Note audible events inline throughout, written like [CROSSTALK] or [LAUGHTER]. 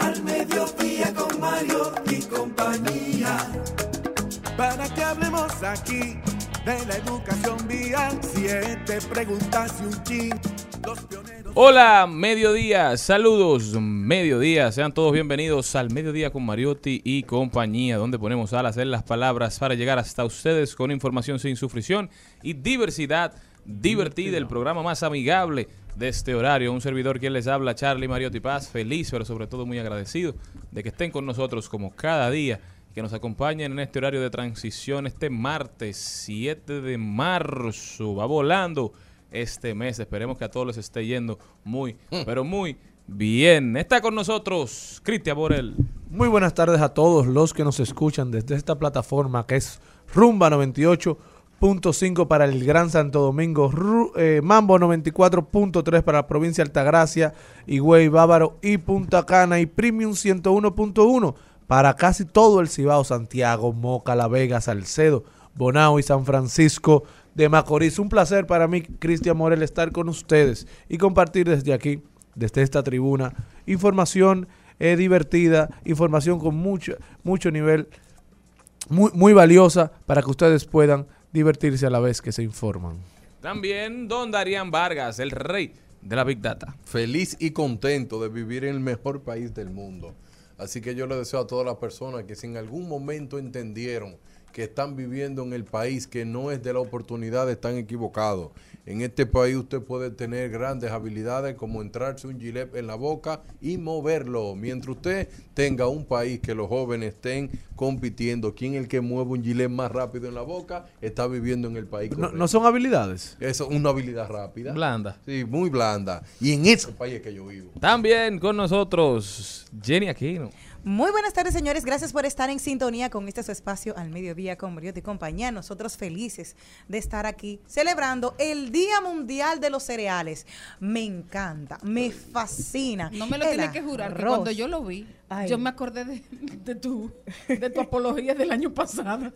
al mediodía con Mario y compañía. Para que hablemos aquí de la educación vial, siete preguntas y un chin. Los pioneros. Hola, mediodía, saludos, mediodía, sean todos bienvenidos al mediodía con Mariotti y compañía, donde ponemos al hacer las palabras para llegar hasta ustedes con información sin sufrición y diversidad divertida, el programa más amigable de este horario. Un servidor quien les habla, Charlie Mariotti Paz, feliz, pero sobre todo muy agradecido de que estén con nosotros como cada día, que nos acompañen en este horario de transición este martes 7 de marzo. Va volando este mes. Esperemos que a todos les esté yendo muy, pero muy bien. Está con nosotros Cristian Borel. Muy buenas tardes a todos los que nos escuchan desde esta plataforma que es Rumba 98.5 para el Gran Santo Domingo, Ru- eh, Mambo 94.3 para la provincia Altagracia, Higüey, Bávaro y Punta Cana y Premium 101.1 para casi todo el Cibao, Santiago, Moca, La Vega, Salcedo, Bonao y San Francisco de Macorís. Un placer para mí, Cristian Morel, estar con ustedes y compartir desde aquí, desde esta tribuna, información eh, divertida, información con mucho, mucho nivel, muy, muy valiosa para que ustedes puedan divertirse a la vez que se informan. También Don Darían Vargas, el rey de la Big Data. feliz y contento de vivir en el mejor país del mundo. Así que yo le deseo a todas las personas que si en algún momento entendieron que están viviendo en el país que no es de la oportunidad, están equivocados. En este país usted puede tener grandes habilidades como entrarse un gilet en la boca y moverlo. Mientras usted tenga un país que los jóvenes estén compitiendo, quién es el que mueve un gilet más rápido en la boca, está viviendo en el país. No, no son habilidades. Eso es una habilidad rápida. Blanda. Sí, muy blanda. Y en ese país es que yo vivo. También con nosotros Jenny Aquino. Muy buenas tardes, señores. Gracias por estar en sintonía con este su espacio al mediodía con Mariotti y compañía. Nosotros felices de estar aquí celebrando el Día Mundial de los Cereales. Me encanta, me fascina. No me lo El tienes que jurar, que cuando yo lo vi, Ay. yo me acordé de, de tu, de tu apología del año pasado.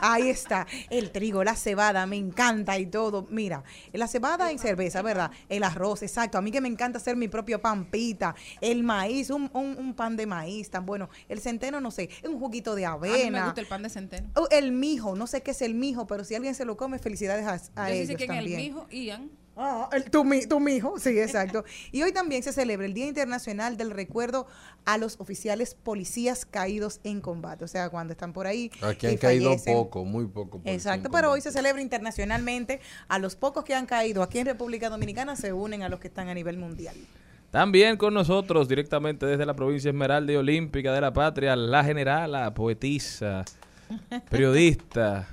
Ahí está, el trigo, la cebada, me encanta y todo. Mira, la cebada en cerveza, ¿verdad? El arroz, exacto. A mí que me encanta hacer mi propio pampita, el maíz, un, un- un pan de maíz tan bueno. El centeno, no sé, un juguito de A mí me avena. gusta el pan de centeno. Oh, el mijo, no sé qué es el mijo, pero si alguien se lo come, felicidades a, a Yo sí el mijo, Ian. Ah, el, tu, mi- tu mijo, sí, exacto. y hoy también se celebra el Día Internacional del Recuerdo a los oficiales policías caídos en combate. O sea, cuando están por ahí. Aquí han caído fallecen. poco, muy poco. Exacto, pero hoy se celebra internacionalmente. A los pocos que han caído aquí en República Dominicana se unen a los que están a nivel mundial. También con nosotros, directamente desde la provincia Esmeralda y Olímpica de la Patria, la generala, poetisa, periodista,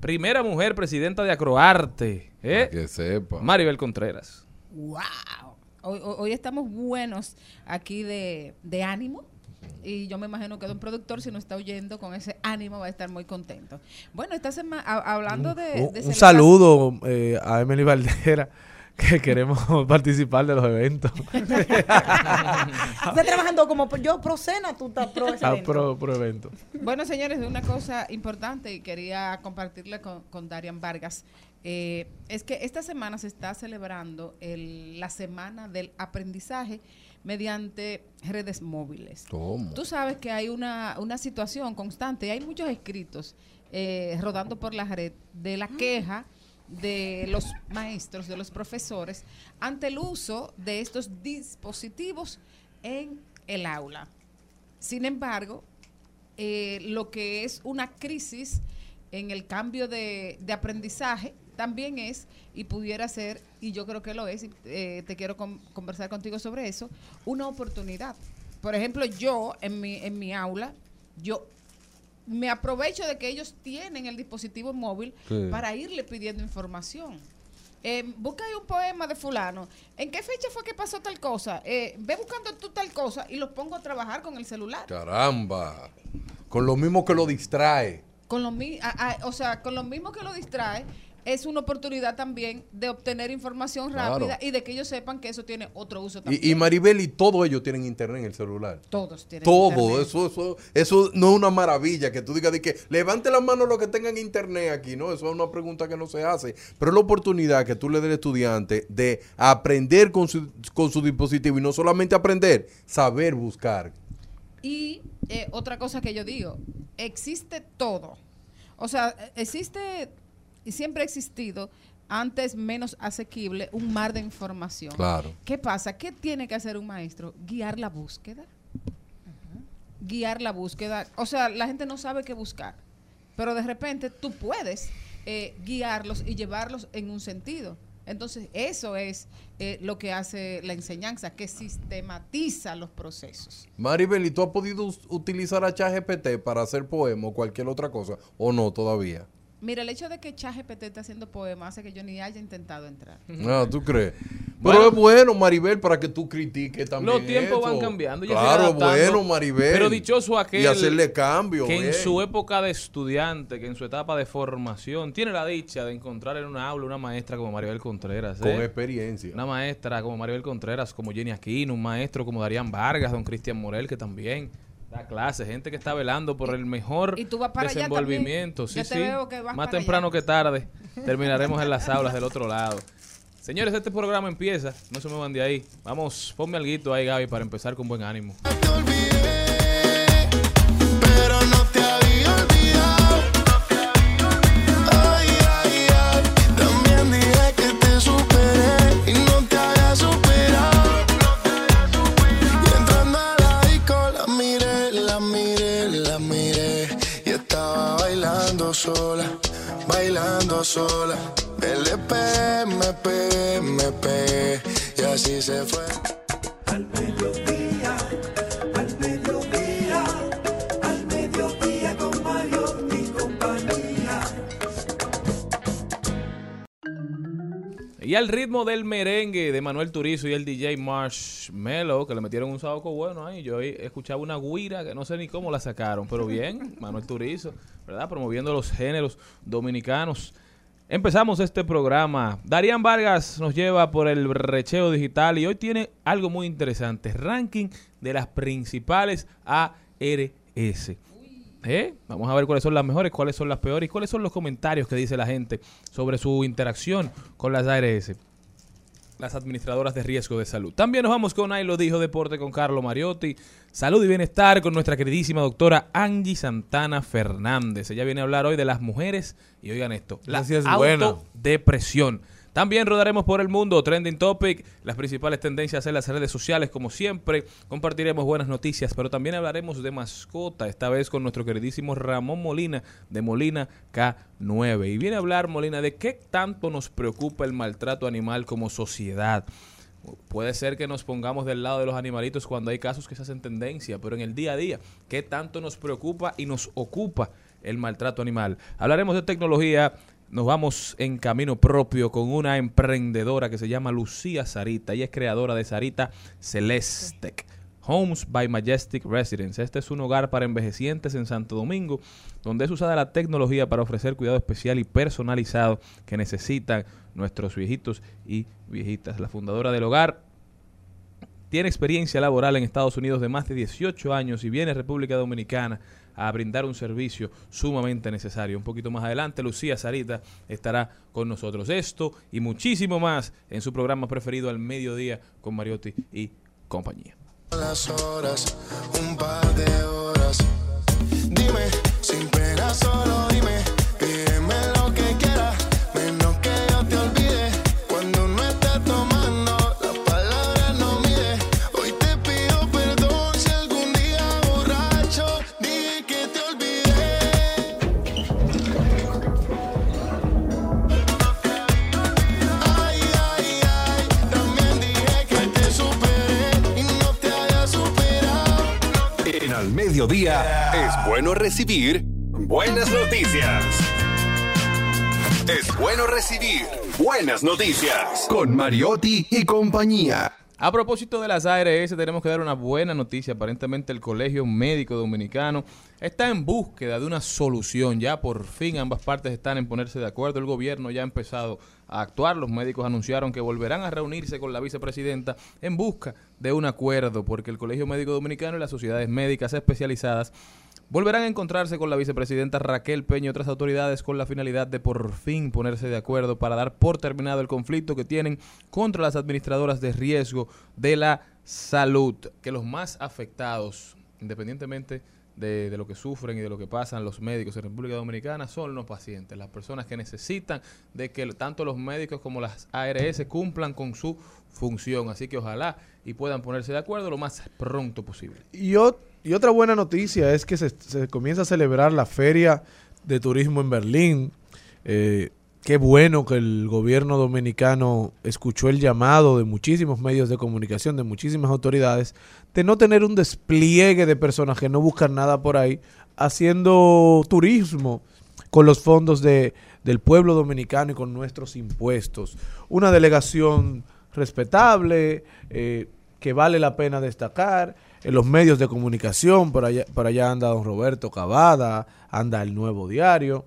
primera mujer presidenta de Acroarte, ¿eh? Para que sepa. Maribel Contreras. ¡Wow! Hoy, estamos buenos aquí de, de ánimo. Y yo me imagino que don productor, si no está oyendo con ese ánimo, va a estar muy contento. Bueno, esta semana, hablando de... Un, de un saludo eh, a Emily Valdera, que queremos [LAUGHS] participar de los eventos. Está trabajando como yo pro cena, tú estás pro Ah, evento. pro, pro evento. Bueno, señores, una cosa importante y quería compartirla con, con Darian Vargas. eh, es que esta semana se está celebrando el- la semana del aprendizaje mediante redes móviles. ¿Cómo? Tú sabes que hay una, una situación constante, y hay muchos escritos eh, rodando por la red de la queja de los maestros, de los profesores, ante el uso de estos dispositivos en el aula. Sin embargo, eh, lo que es una crisis en el cambio de, de aprendizaje también es, y pudiera ser, y yo creo que lo es, y, eh, te quiero con- conversar contigo sobre eso, una oportunidad. Por ejemplo, yo en mi, en mi aula, yo me aprovecho de que ellos tienen el dispositivo móvil Sí. para irle pidiendo información. Eh, busca ahí un poema de fulano. ¿En qué fecha fue que pasó tal cosa? Eh, ve buscando tú tal cosa y los pongo a trabajar con el celular. Caramba. Con lo mismo que lo distrae. Con lo mi- a- a- o sea, con lo mismo que lo distrae, es una oportunidad también de obtener información Claro. rápida y de que ellos sepan que eso tiene otro uso también. Y, y Maribel y todos ellos tienen internet en el celular. Todos tienen Todo, internet. eso, eso, eso no es una maravilla que tú digas de que levante la mano los que tengan internet aquí, ¿no? Eso es una pregunta que no se hace. Pero es la oportunidad que tú le des al estudiante de aprender con su, con su dispositivo y no solamente aprender, saber buscar. Y eh, otra cosa que yo digo, existe todo. O sea, existe y siempre ha existido, antes menos asequible, un mar de información. Claro. ¿Qué pasa? ¿Qué tiene que hacer un maestro? Guiar la búsqueda. Guiar la búsqueda. O sea, la gente no sabe qué buscar. Pero de repente tú puedes eh, guiarlos y llevarlos en un sentido. Entonces, eso es eh, lo que hace la enseñanza, que sistematiza los procesos. Maribel, ¿y tú has podido utilizar a ChatGPT para hacer poema o cualquier otra cosa? ¿O no todavía? Mira, el hecho de que ChatGPT esté haciendo poemas hace que yo ni haya intentado entrar. No, ¿tú crees? Bueno. Pero es bueno, Maribel, para que tú critiques también Los tiempos eso. van cambiando. ya Claro, bueno, Maribel. Pero dichoso aquel Y hacerle cambio. que en su época de estudiante, que en su etapa de formación, tiene la dicha de encontrar en una aula una maestra como Maribel Contreras. Con ¿eh? experiencia. Una maestra como Maribel Contreras, como Jenny Aquino, un maestro como Darían Vargas, don Cristian Morel, que también da clases, gente que está velando por el mejor y tú vas para allá desenvolvimiento. también. Sí, sí. veo que vas Más para temprano allá. que tarde terminaremos en las aulas del otro lado. Señores, este programa empieza, no se me van de ahí. Vamos, ponme algo ahí, Gaby, para empezar con buen ánimo. Sola. LP, me pegué, me pegué. Y así se fue. Al mediodía, al mediodía, al mediodía con Mario y compañía. Y al ritmo del merengue de Manuel Turizo y el DJ Marshmello, que le metieron un saoco bueno ahí. Yo ahí escuchaba una guira que no sé ni cómo la sacaron, pero bien, Manuel Turizo, ¿verdad? Promoviendo los géneros dominicanos. Empezamos este programa. Darían Vargas nos lleva por el recheo digital y hoy tiene algo muy interesante. Ranking de las principales ARS. ¿Eh? Vamos a ver cuáles son las mejores, cuáles son las peores y cuáles son los comentarios que dice la gente sobre su interacción con las ARS, las administradoras de riesgo de salud. También nos vamos con Ahí lo dijo Deporte con Carlo Mariotti. Salud y bienestar con nuestra queridísima doctora Angie Santana Fernández. Ella viene a hablar hoy de las mujeres y oigan esto, la buena. También rodaremos por el mundo, trending topic, las principales tendencias en las redes sociales, como siempre. Compartiremos buenas noticias, pero también hablaremos de mascota, esta vez con nuestro queridísimo Ramón Molina de Molina K9. Y viene a hablar, Molina, de qué tanto nos preocupa el maltrato animal como sociedad. Puede ser que nos pongamos del lado de los animalitos cuando hay casos que se hacen tendencia, pero en el día a día, ¿qué tanto nos preocupa y nos ocupa el maltrato animal? Hablaremos de tecnología, nos vamos en camino propio con una emprendedora que se llama Lucía Sarita. Ella es creadora de Sarita Celestec. Homes by Majestic Residence. Este es un hogar para envejecientes en Santo Domingo, donde es usada la tecnología para ofrecer cuidado especial y personalizado que necesitan nuestros viejitos y viejitas. La fundadora del hogar tiene experiencia laboral en Estados Unidos de más de 18 años y viene a República Dominicana a brindar un servicio sumamente necesario. Un poquito más adelante, Lucía Sarita estará con nosotros. Esto y muchísimo más en su programa preferido al mediodía con Mariotti y compañía. las horas, un par de horas. Dime, sin dime. Mediodía es bueno recibir buenas noticias. Es bueno recibir buenas noticias con Mariotti y compañía. A propósito de las ARS, tenemos que dar una buena noticia. Aparentemente el Colegio Médico Dominicano está en búsqueda de una solución. Ya por fin ambas partes están en ponerse de acuerdo. El gobierno ya ha empezado a actuar. Los médicos anunciaron que volverán a reunirse con la vicepresidenta en busca de un acuerdo, porque el Colegio Médico Dominicano y las sociedades médicas especializadas Volverán a encontrarse con la vicepresidenta Raquel Peña y otras autoridades con la finalidad de por fin ponerse de acuerdo para dar por terminado el conflicto que tienen contra las administradoras de riesgo de la salud, que los más afectados, independientemente de, lo que sufren y de lo que pasan los médicos en República Dominicana, son los pacientes, las personas que necesitan de que tanto los médicos como las ARS cumplan con su función. Así que ojalá y puedan ponerse de acuerdo lo más pronto posible. Y, ot- y otra buena noticia es que se, comienza a celebrar la Feria de Turismo en Berlín. Eh, qué bueno que el gobierno dominicano escuchó el llamado de muchísimos medios de comunicación, de muchísimas autoridades, de no tener un despliegue de personas que no buscan nada por ahí, haciendo turismo con los fondos de, del pueblo dominicano y con nuestros impuestos. Una delegación respetable, eh, que vale la pena destacar. En los medios de comunicación, por allá, por allá anda don Roberto Cavada, anda el Nuevo Diario.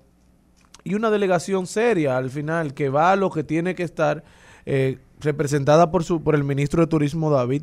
Y una delegación seria al final, que va a lo que tiene que estar, eh, representada por, su, por el ministro de Turismo David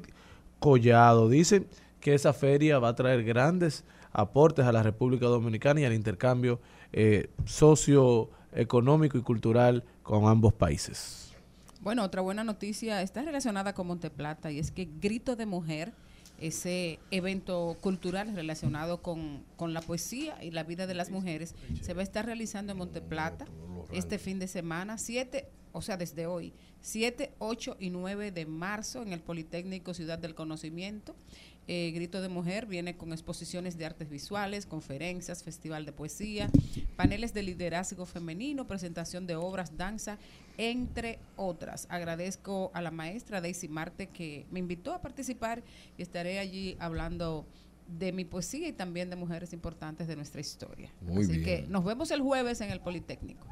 Collado. Dicen que esa feria va a traer grandes aportes a la República Dominicana y al intercambio eh, socioeconómico y cultural con ambos países. Bueno, otra buena noticia está relacionada con Monteplata y es que Grito de Mujer, ese evento cultural relacionado con, con la poesía y la vida de las mujeres, se va a estar realizando en Monteplata este fin de semana, 7, o sea, desde hoy, 7, 8 y 9 de marzo en el Politécnico Ciudad del Conocimiento. Eh, Grito de Mujer viene con exposiciones de artes visuales, conferencias, festival de poesía, paneles de liderazgo femenino, presentación de obras, danza, entre otras. Agradezco a la maestra Daisy Marte que me invitó a participar y estaré allí hablando de mi poesía y también de mujeres importantes de nuestra historia. Muy Así bien. que nos vemos el jueves en el Politécnico.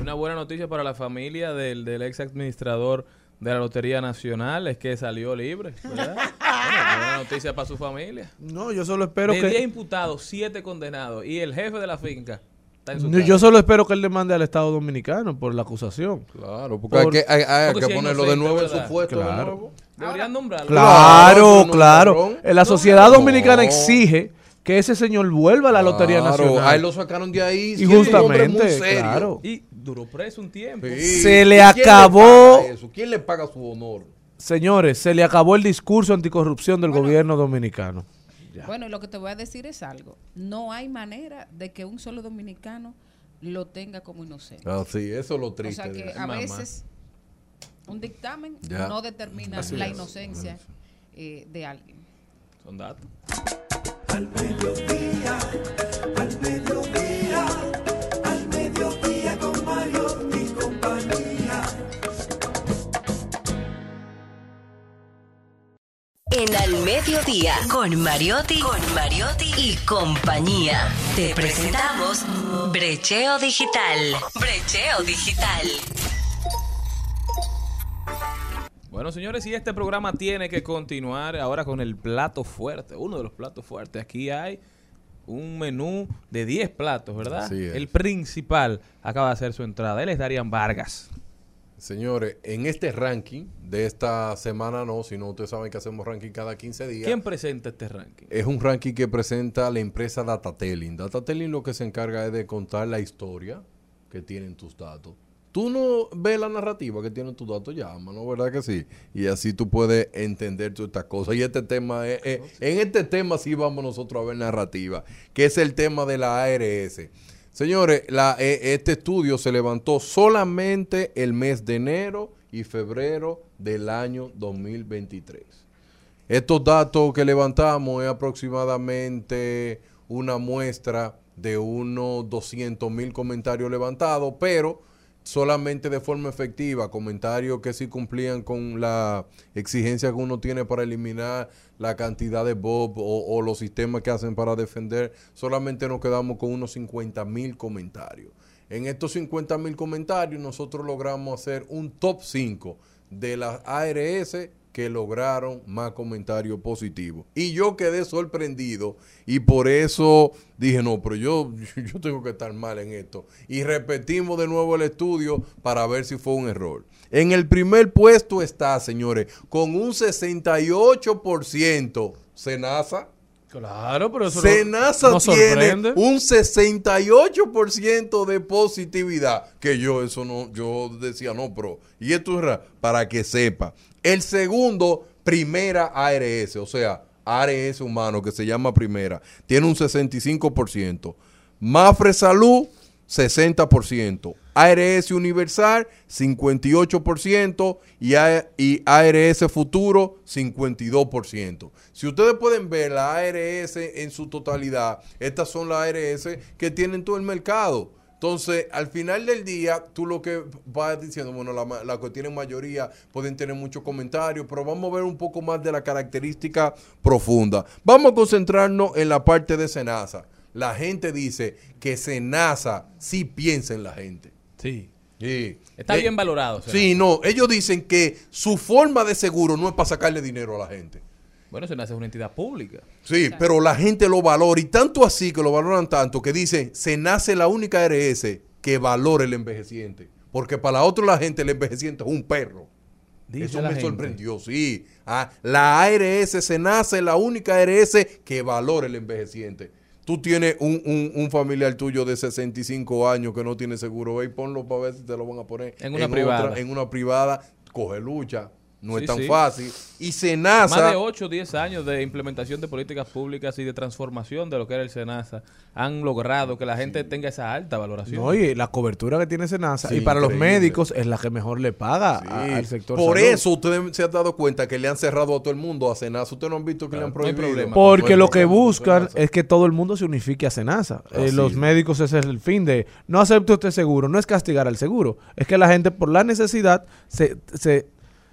Una buena noticia para la familia del, del ex administrador de la Lotería Nacional es que salió libre, ¿verdad? [LAUGHS] Bueno, buena noticia para su familia. No, yo solo espero de 10 que... imputados, 7 condenados y el jefe de la finca está en su No. Yo solo espero que él demande al Estado Dominicano por la acusación. Claro, porque Por- hay que, hay- hay porque que si ponerlo de nuevo en su puesto. de Claro. nuevo. Deberían nombrarlo. Claro, claro. La sociedad No. dominicana exige que ese señor vuelva a la Lotería Claro, Nacional. A él lo sacaron de ahí. Y siendo un hombre muy justamente, serio. claro. Y duró preso un tiempo. Sí. Se ¿Y le quién acabó- eso? ¿Quién le paga su honor? Señores, se le acabó el discurso anticorrupción del Bueno. gobierno dominicano. Bueno, y lo que te voy a decir es algo. No hay manera de que un solo dominicano lo tenga como inocente. Ah, sí, eso es lo O triste. sea de que a mamá. veces un dictamen Ya. no determina Así la es. inocencia eh, de alguien. Son datos. Al mediodía, al mediodía, En Al Mediodía, con Mariotti, con Mariotti y compañía. Te presentamos Brecheo Digital. Brecheo Digital. Bueno, señores, y este programa tiene que continuar ahora con el plato fuerte, uno de los platos fuertes. Aquí hay un menú de 10 platos, ¿verdad? Así es. El principal acaba de hacer su entrada. Él es Darian Vargas. Señores, en este ranking de esta semana no, sino ustedes saben que hacemos ranking cada 15 días. ¿Quién presenta este ranking? Es un ranking que presenta la empresa Datatelling. Datatelling lo que se encarga es de contar la historia que tienen tus datos. Tú no ves la narrativa que tienen tus datos, llama, ¿no? ¿Verdad que sí? Y así tú puedes entender todas estas cosas. Y este tema, es, es- en este tema sí vamos nosotros a ver narrativa, que es el tema de la ARS. Señores, la- eh, este estudio se levantó solamente el mes de enero y febrero del año 2023. Estos datos que levantamos es aproximadamente una muestra de unos 200 mil comentarios levantados, pero solamente de forma efectiva, comentarios que sí cumplían con la exigencia que uno tiene para eliminar la cantidad de Bob o, o los sistemas que hacen para defender, solamente nos quedamos con unos 50 mil comentarios. En estos 50 mil comentarios nosotros logramos hacer un top 5 de las ARS que lograron más comentarios positivos. Y yo quedé sorprendido y por eso dije, no, pero yo, [LAUGHS] yo tengo que estar mal en esto. Y repetimos de nuevo el estudio para ver si fue un error. En el primer puesto está, señores, con un 68% Senasa. Claro, pero eso Senasa no- nos tiene un 68% de positividad. Que yo eso no, yo decía, no, pero, y esto es ra- para que sepa. El segundo, primera ARS, o sea, ARS humano, que se llama primera, tiene un 65%. Mafre Salud, 60%. ARS Universal, 58%. Y, y ARS Futuro, 52%. Si ustedes pueden ver la ARS en su totalidad, estas son las ARS que tienen todo el mercado. Entonces, al final del día, tú lo que vas diciendo, bueno, la que tienen mayoría pueden tener muchos comentarios, pero vamos a ver un poco más de la característica profunda. Vamos a concentrarnos en la parte de Senasa. La gente dice que Senasa sí piensa en la gente. Sí. Sí. Está Eh, bien valorado. Senasa. Sí, no, ellos dicen que su forma de seguro no es para sacarle dinero a la gente. Bueno, Senasa es una entidad pública. Sí, pero la gente lo valora y tanto así que lo valoran tanto que dicen, se nace la única ARS que valora el envejeciente. Porque para la otra la gente el envejeciente es un perro. Dice Eso me gente. sorprendió, sí. Ah, la ARS se nace la única ARS que valora el envejeciente. Tú tienes un, un- un familiar tuyo de 65 años que no tiene seguro, ve y ponlo para ver si te lo van a poner En una privada. en una privada, coge lucha. No Sí, es tan sí. fácil. Y Senasa... Más de 8 o 10 años de implementación de políticas públicas y de transformación de lo que era el SENASA han logrado que la gente tenga esa alta valoración. No, y la cobertura que tiene Senasa, Sí, y para los médicos es la que mejor le paga Sí. a- al sector Por salud. eso ustedes se han dado cuenta que le han cerrado a todo el mundo a Senasa. Ustedes no han visto que le han no hay prohibido. problema. Porque No lo que buscan es que todo el mundo se unifique a Senasa. Eh, los médicos ese es el fin de no acepte usted seguro, no es castigar al seguro, es que la gente por la necesidad se, se,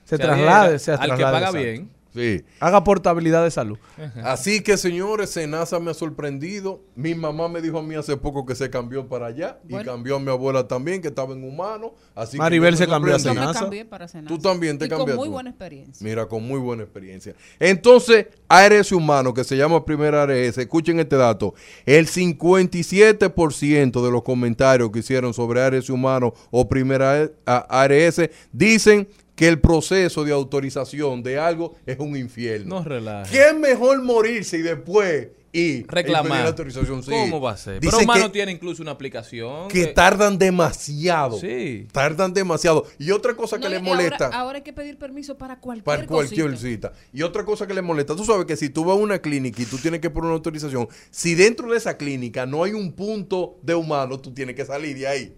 se, Se traslade, se al que traslade, paga exacto. bien. Sí. Haga portabilidad de salud. [LAUGHS] Así que, señores, Senasa me ha sorprendido. Mi mamá me dijo a mí hace poco que se cambió para allá. Y cambió a mi abuela también, que estaba en humano. Así que Maribel se cambió a Yo me sorprendí. Senasa. cambié para Senasa. Tú también te y con cambiaste. muy buena experiencia. Mira, con muy buena experiencia. Entonces, ARS humano, que se llama primera ARS, escuchen este dato. El 57% de los comentarios que hicieron sobre ARS humano o primera A- ARS dicen que el proceso de autorización de algo es un infierno. No relaje. ¿Qué es mejor morirse y después y Reclamar. la autorización? Sí. ¿Cómo va a ser? Dicen Pero Humano que- tiene incluso una aplicación. que tardan demasiado. Sí. Tardan demasiado. Y otra cosa que ahora- molesta. Ahora, hay que pedir permiso para cualquier Para cualquier cosita. cita. Y otra cosa que le molesta, tú sabes que si tú vas a una clínica y tú tienes que poner una autorización, si dentro de esa clínica no hay un punto de humano, tú tienes que salir de ahí.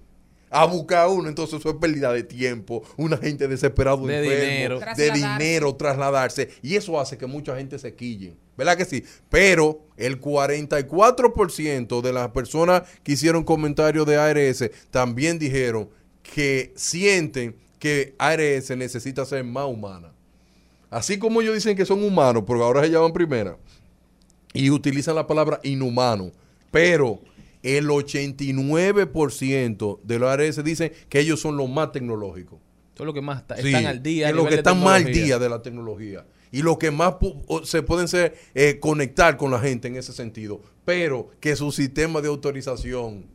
A buscar uno, entonces eso es pérdida de tiempo, una gente desesperado, De enfermo, dinero. de Trasladarse. dinero, trasladarse, y eso hace que mucha gente se quille, ¿verdad que sí? Pero el 44% de las personas que hicieron comentarios de ARS también dijeron que sienten que ARS necesita ser más humana. Así como ellos dicen que son humanos, porque ahora se llaman primera, y utilizan la palabra inhumano, pero el 89% de los ARS dicen que ellos son los más tecnológicos. Son los que más Sí, están al día. es lo nivel que están más al día de la tecnología. Y lo que más se pueden ser eh, conectar con la gente en ese sentido. Pero que su sistema de autorización.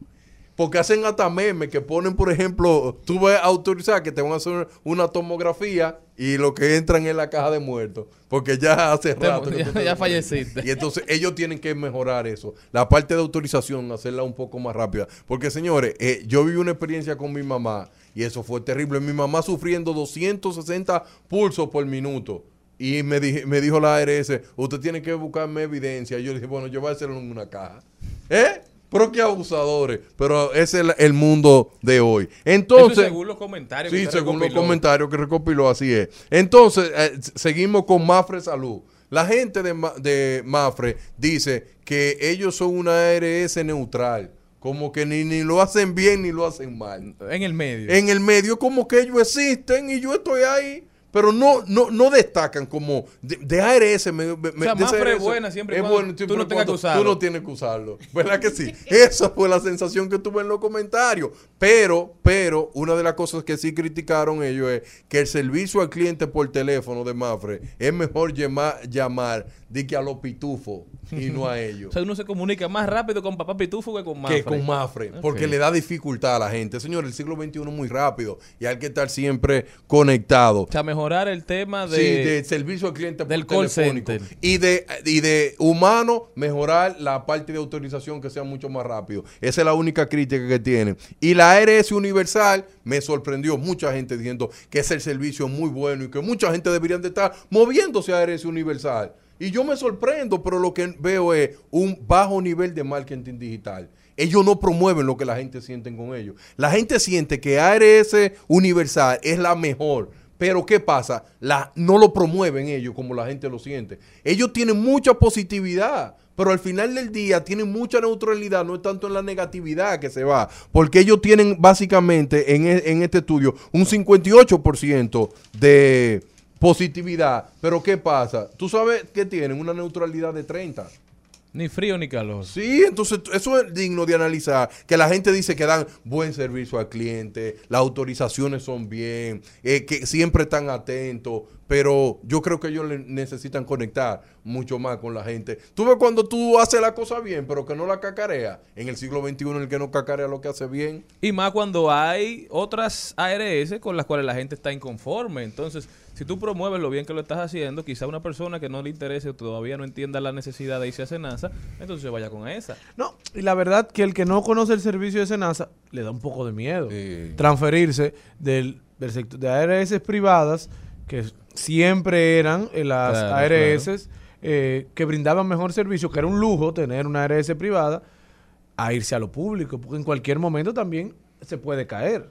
Porque hacen hasta memes que ponen, por ejemplo, tú vas a autorizar que te van a hacer una tomografía y lo que entran es la caja de muertos. Porque ya hace Te- rato. que [LAUGHS] ya- tú falleciste. Y entonces ellos tienen que mejorar eso. La parte de autorización, hacerla un poco más rápida. Porque, señores, eh, yo viví una experiencia con mi mamá y eso fue terrible. Mi mamá sufriendo 260 pulsos por minuto. Y me, dije- me dijo la ARS, usted tiene que buscarme evidencia. Y yo le dije, bueno, yo voy a hacerlo en una caja. ¿Eh? Pero qué abusadores. Pero ese es el, el mundo de hoy. Entonces, Eso según los comentarios. que Sí, según los comentarios que recopiló, así es. Entonces, eh, seguimos con Mafre Salud. La gente de, de Mafre dice que ellos son una ARS neutral. Como que ni, ni lo hacen bien ni lo hacen mal. En el medio. En el medio, como que ellos existen y yo estoy ahí. Pero no, no, no destacan como de, de ARS. Me, me- O sea, Mafre es buena siempre es cuando bueno tú no tengas que usarlo. Tú no tienes que usarlo. ¿Verdad que sí? [LAUGHS] Esa fue la sensación que tuve en los comentarios. Pero, pero, una de las cosas que sí criticaron ellos es que el servicio al cliente por teléfono de Mafre es mejor llama- llamar de que a los pitufos y no a [LAUGHS] O ellos. sea, uno se comunica más rápido con papá Pitufo que con Mafre. Que con Mafre, porque le da dificultad a la gente. Señor, el siglo XXI es muy rápido y hay que estar siempre conectado. O sea, mejorar el tema de... sí, de servicio al cliente por del call telefónico. center. Y de, y de humano, mejorar la parte de autorización que sea mucho más rápido. Esa es la única crítica que tienen. Y la ARS Universal me sorprendió. Mucha gente diciendo que es el servicio muy bueno y que mucha gente deberían de estar moviéndose a ARS Universal. Y yo me sorprendo, pero lo que veo es un bajo nivel de marketing digital. Ellos no promueven lo que la gente siente con ellos. La gente siente que ARS Universal es la mejor. Pero ¿qué pasa? La, no lo promueven ellos como la gente lo siente. Ellos tienen mucha positividad, pero al final del día tienen mucha neutralidad, no es tanto en la negatividad que se va, porque ellos tienen básicamente en, e- en este estudio un 58% de positividad. Pero ¿qué pasa? Tú sabes que tienen una neutralidad de 30. Ni frío ni calor. Sí, entonces eso es digno de analizar. Que la gente dice que dan buen servicio al cliente, las autorizaciones son bien, eh, que siempre están atentos, pero yo creo que ellos necesitan conectar mucho más con la gente. Tú ves cuando tú haces la cosa bien, pero que no la cacarea. En el siglo XXI, el que no cacarea lo que hace bien. Y más cuando hay otras ARS con las cuales la gente está inconforme. Entonces, si tú promueves lo bien que lo estás haciendo, quizá una persona que no le interese o todavía no entienda la necesidad de irse a Senasa, entonces se vaya con esa. No, y la verdad que el que no conoce el servicio de Senasa le da un poco de miedo Sí. transferirse del, del sector de ARS privadas, que siempre eran eh, las Claro, ARS eh, que brindaban mejor servicio, que era un lujo tener una ARS privada, a irse a lo público, porque en cualquier momento también se puede caer.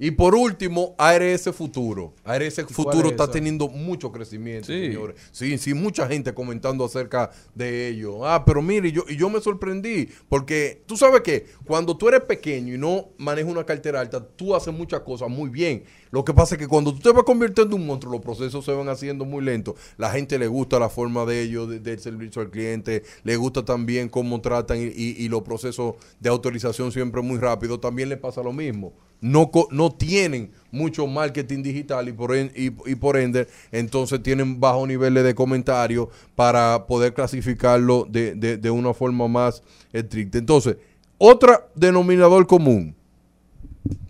Y por último, ARS Futuro. ARS Futuro es está esa? teniendo mucho crecimiento, Sí. señores. Sí, sí, mucha gente comentando acerca de ello. Ah, pero mire, yo, y yo me sorprendí, porque tú sabes que cuando tú eres pequeño y no manejas una cartera alta, tú haces muchas cosas muy bien. Lo que pasa es que cuando tú te vas convirtiendo en un monstruo, los procesos se van haciendo muy lentos. La gente le gusta la forma de ellos, de- del servicio al cliente, le gusta también cómo tratan y, los procesos de autorización siempre muy rápido. También le pasa lo mismo. No, no tienen mucho marketing digital y por, en- y por ende, entonces tienen bajos niveles de comentarios para poder clasificarlo de, de- de una forma más estricta. Entonces, otro denominador común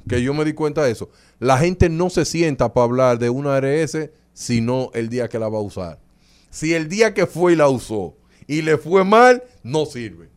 que yo me di cuenta de eso. La gente no se sienta para hablar de una ARS sino el día que la va a usar. Si el día que fue y la usó y le fue mal, no sirve.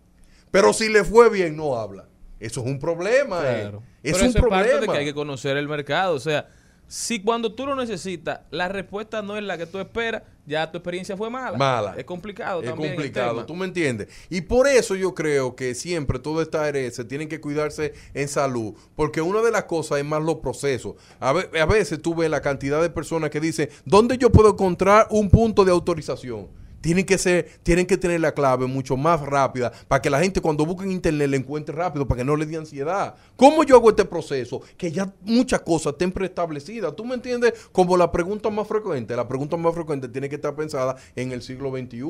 Pero si le fue bien, no habla. Eso es un problema. eh. Claro. Es Pero un eso es parte de problema. que hay que conocer el mercado. O sea, si cuando tú lo necesitas, la respuesta no es la que tú esperas, ya tu experiencia fue mala. Mala. Es complicado Es también. el complicado, tú me entiendes. Y por eso yo creo que siempre toda esta ARS tienen que cuidarse en salud, porque una de las cosas es más los procesos. A, ve- a veces tú ves la cantidad de personas que dicen, ¿dónde yo puedo encontrar un punto de autorización? Tienen que ser, tienen que tener la clave mucho más rápida para que la gente cuando busque en internet le encuentre rápido, para que no le dé ansiedad. ¿Cómo yo hago este proceso? Que ya muchas cosas estén preestablecidas. ¿Tú me entiendes? Como la pregunta más frecuente, la pregunta más frecuente tiene que estar pensada en el siglo XXI.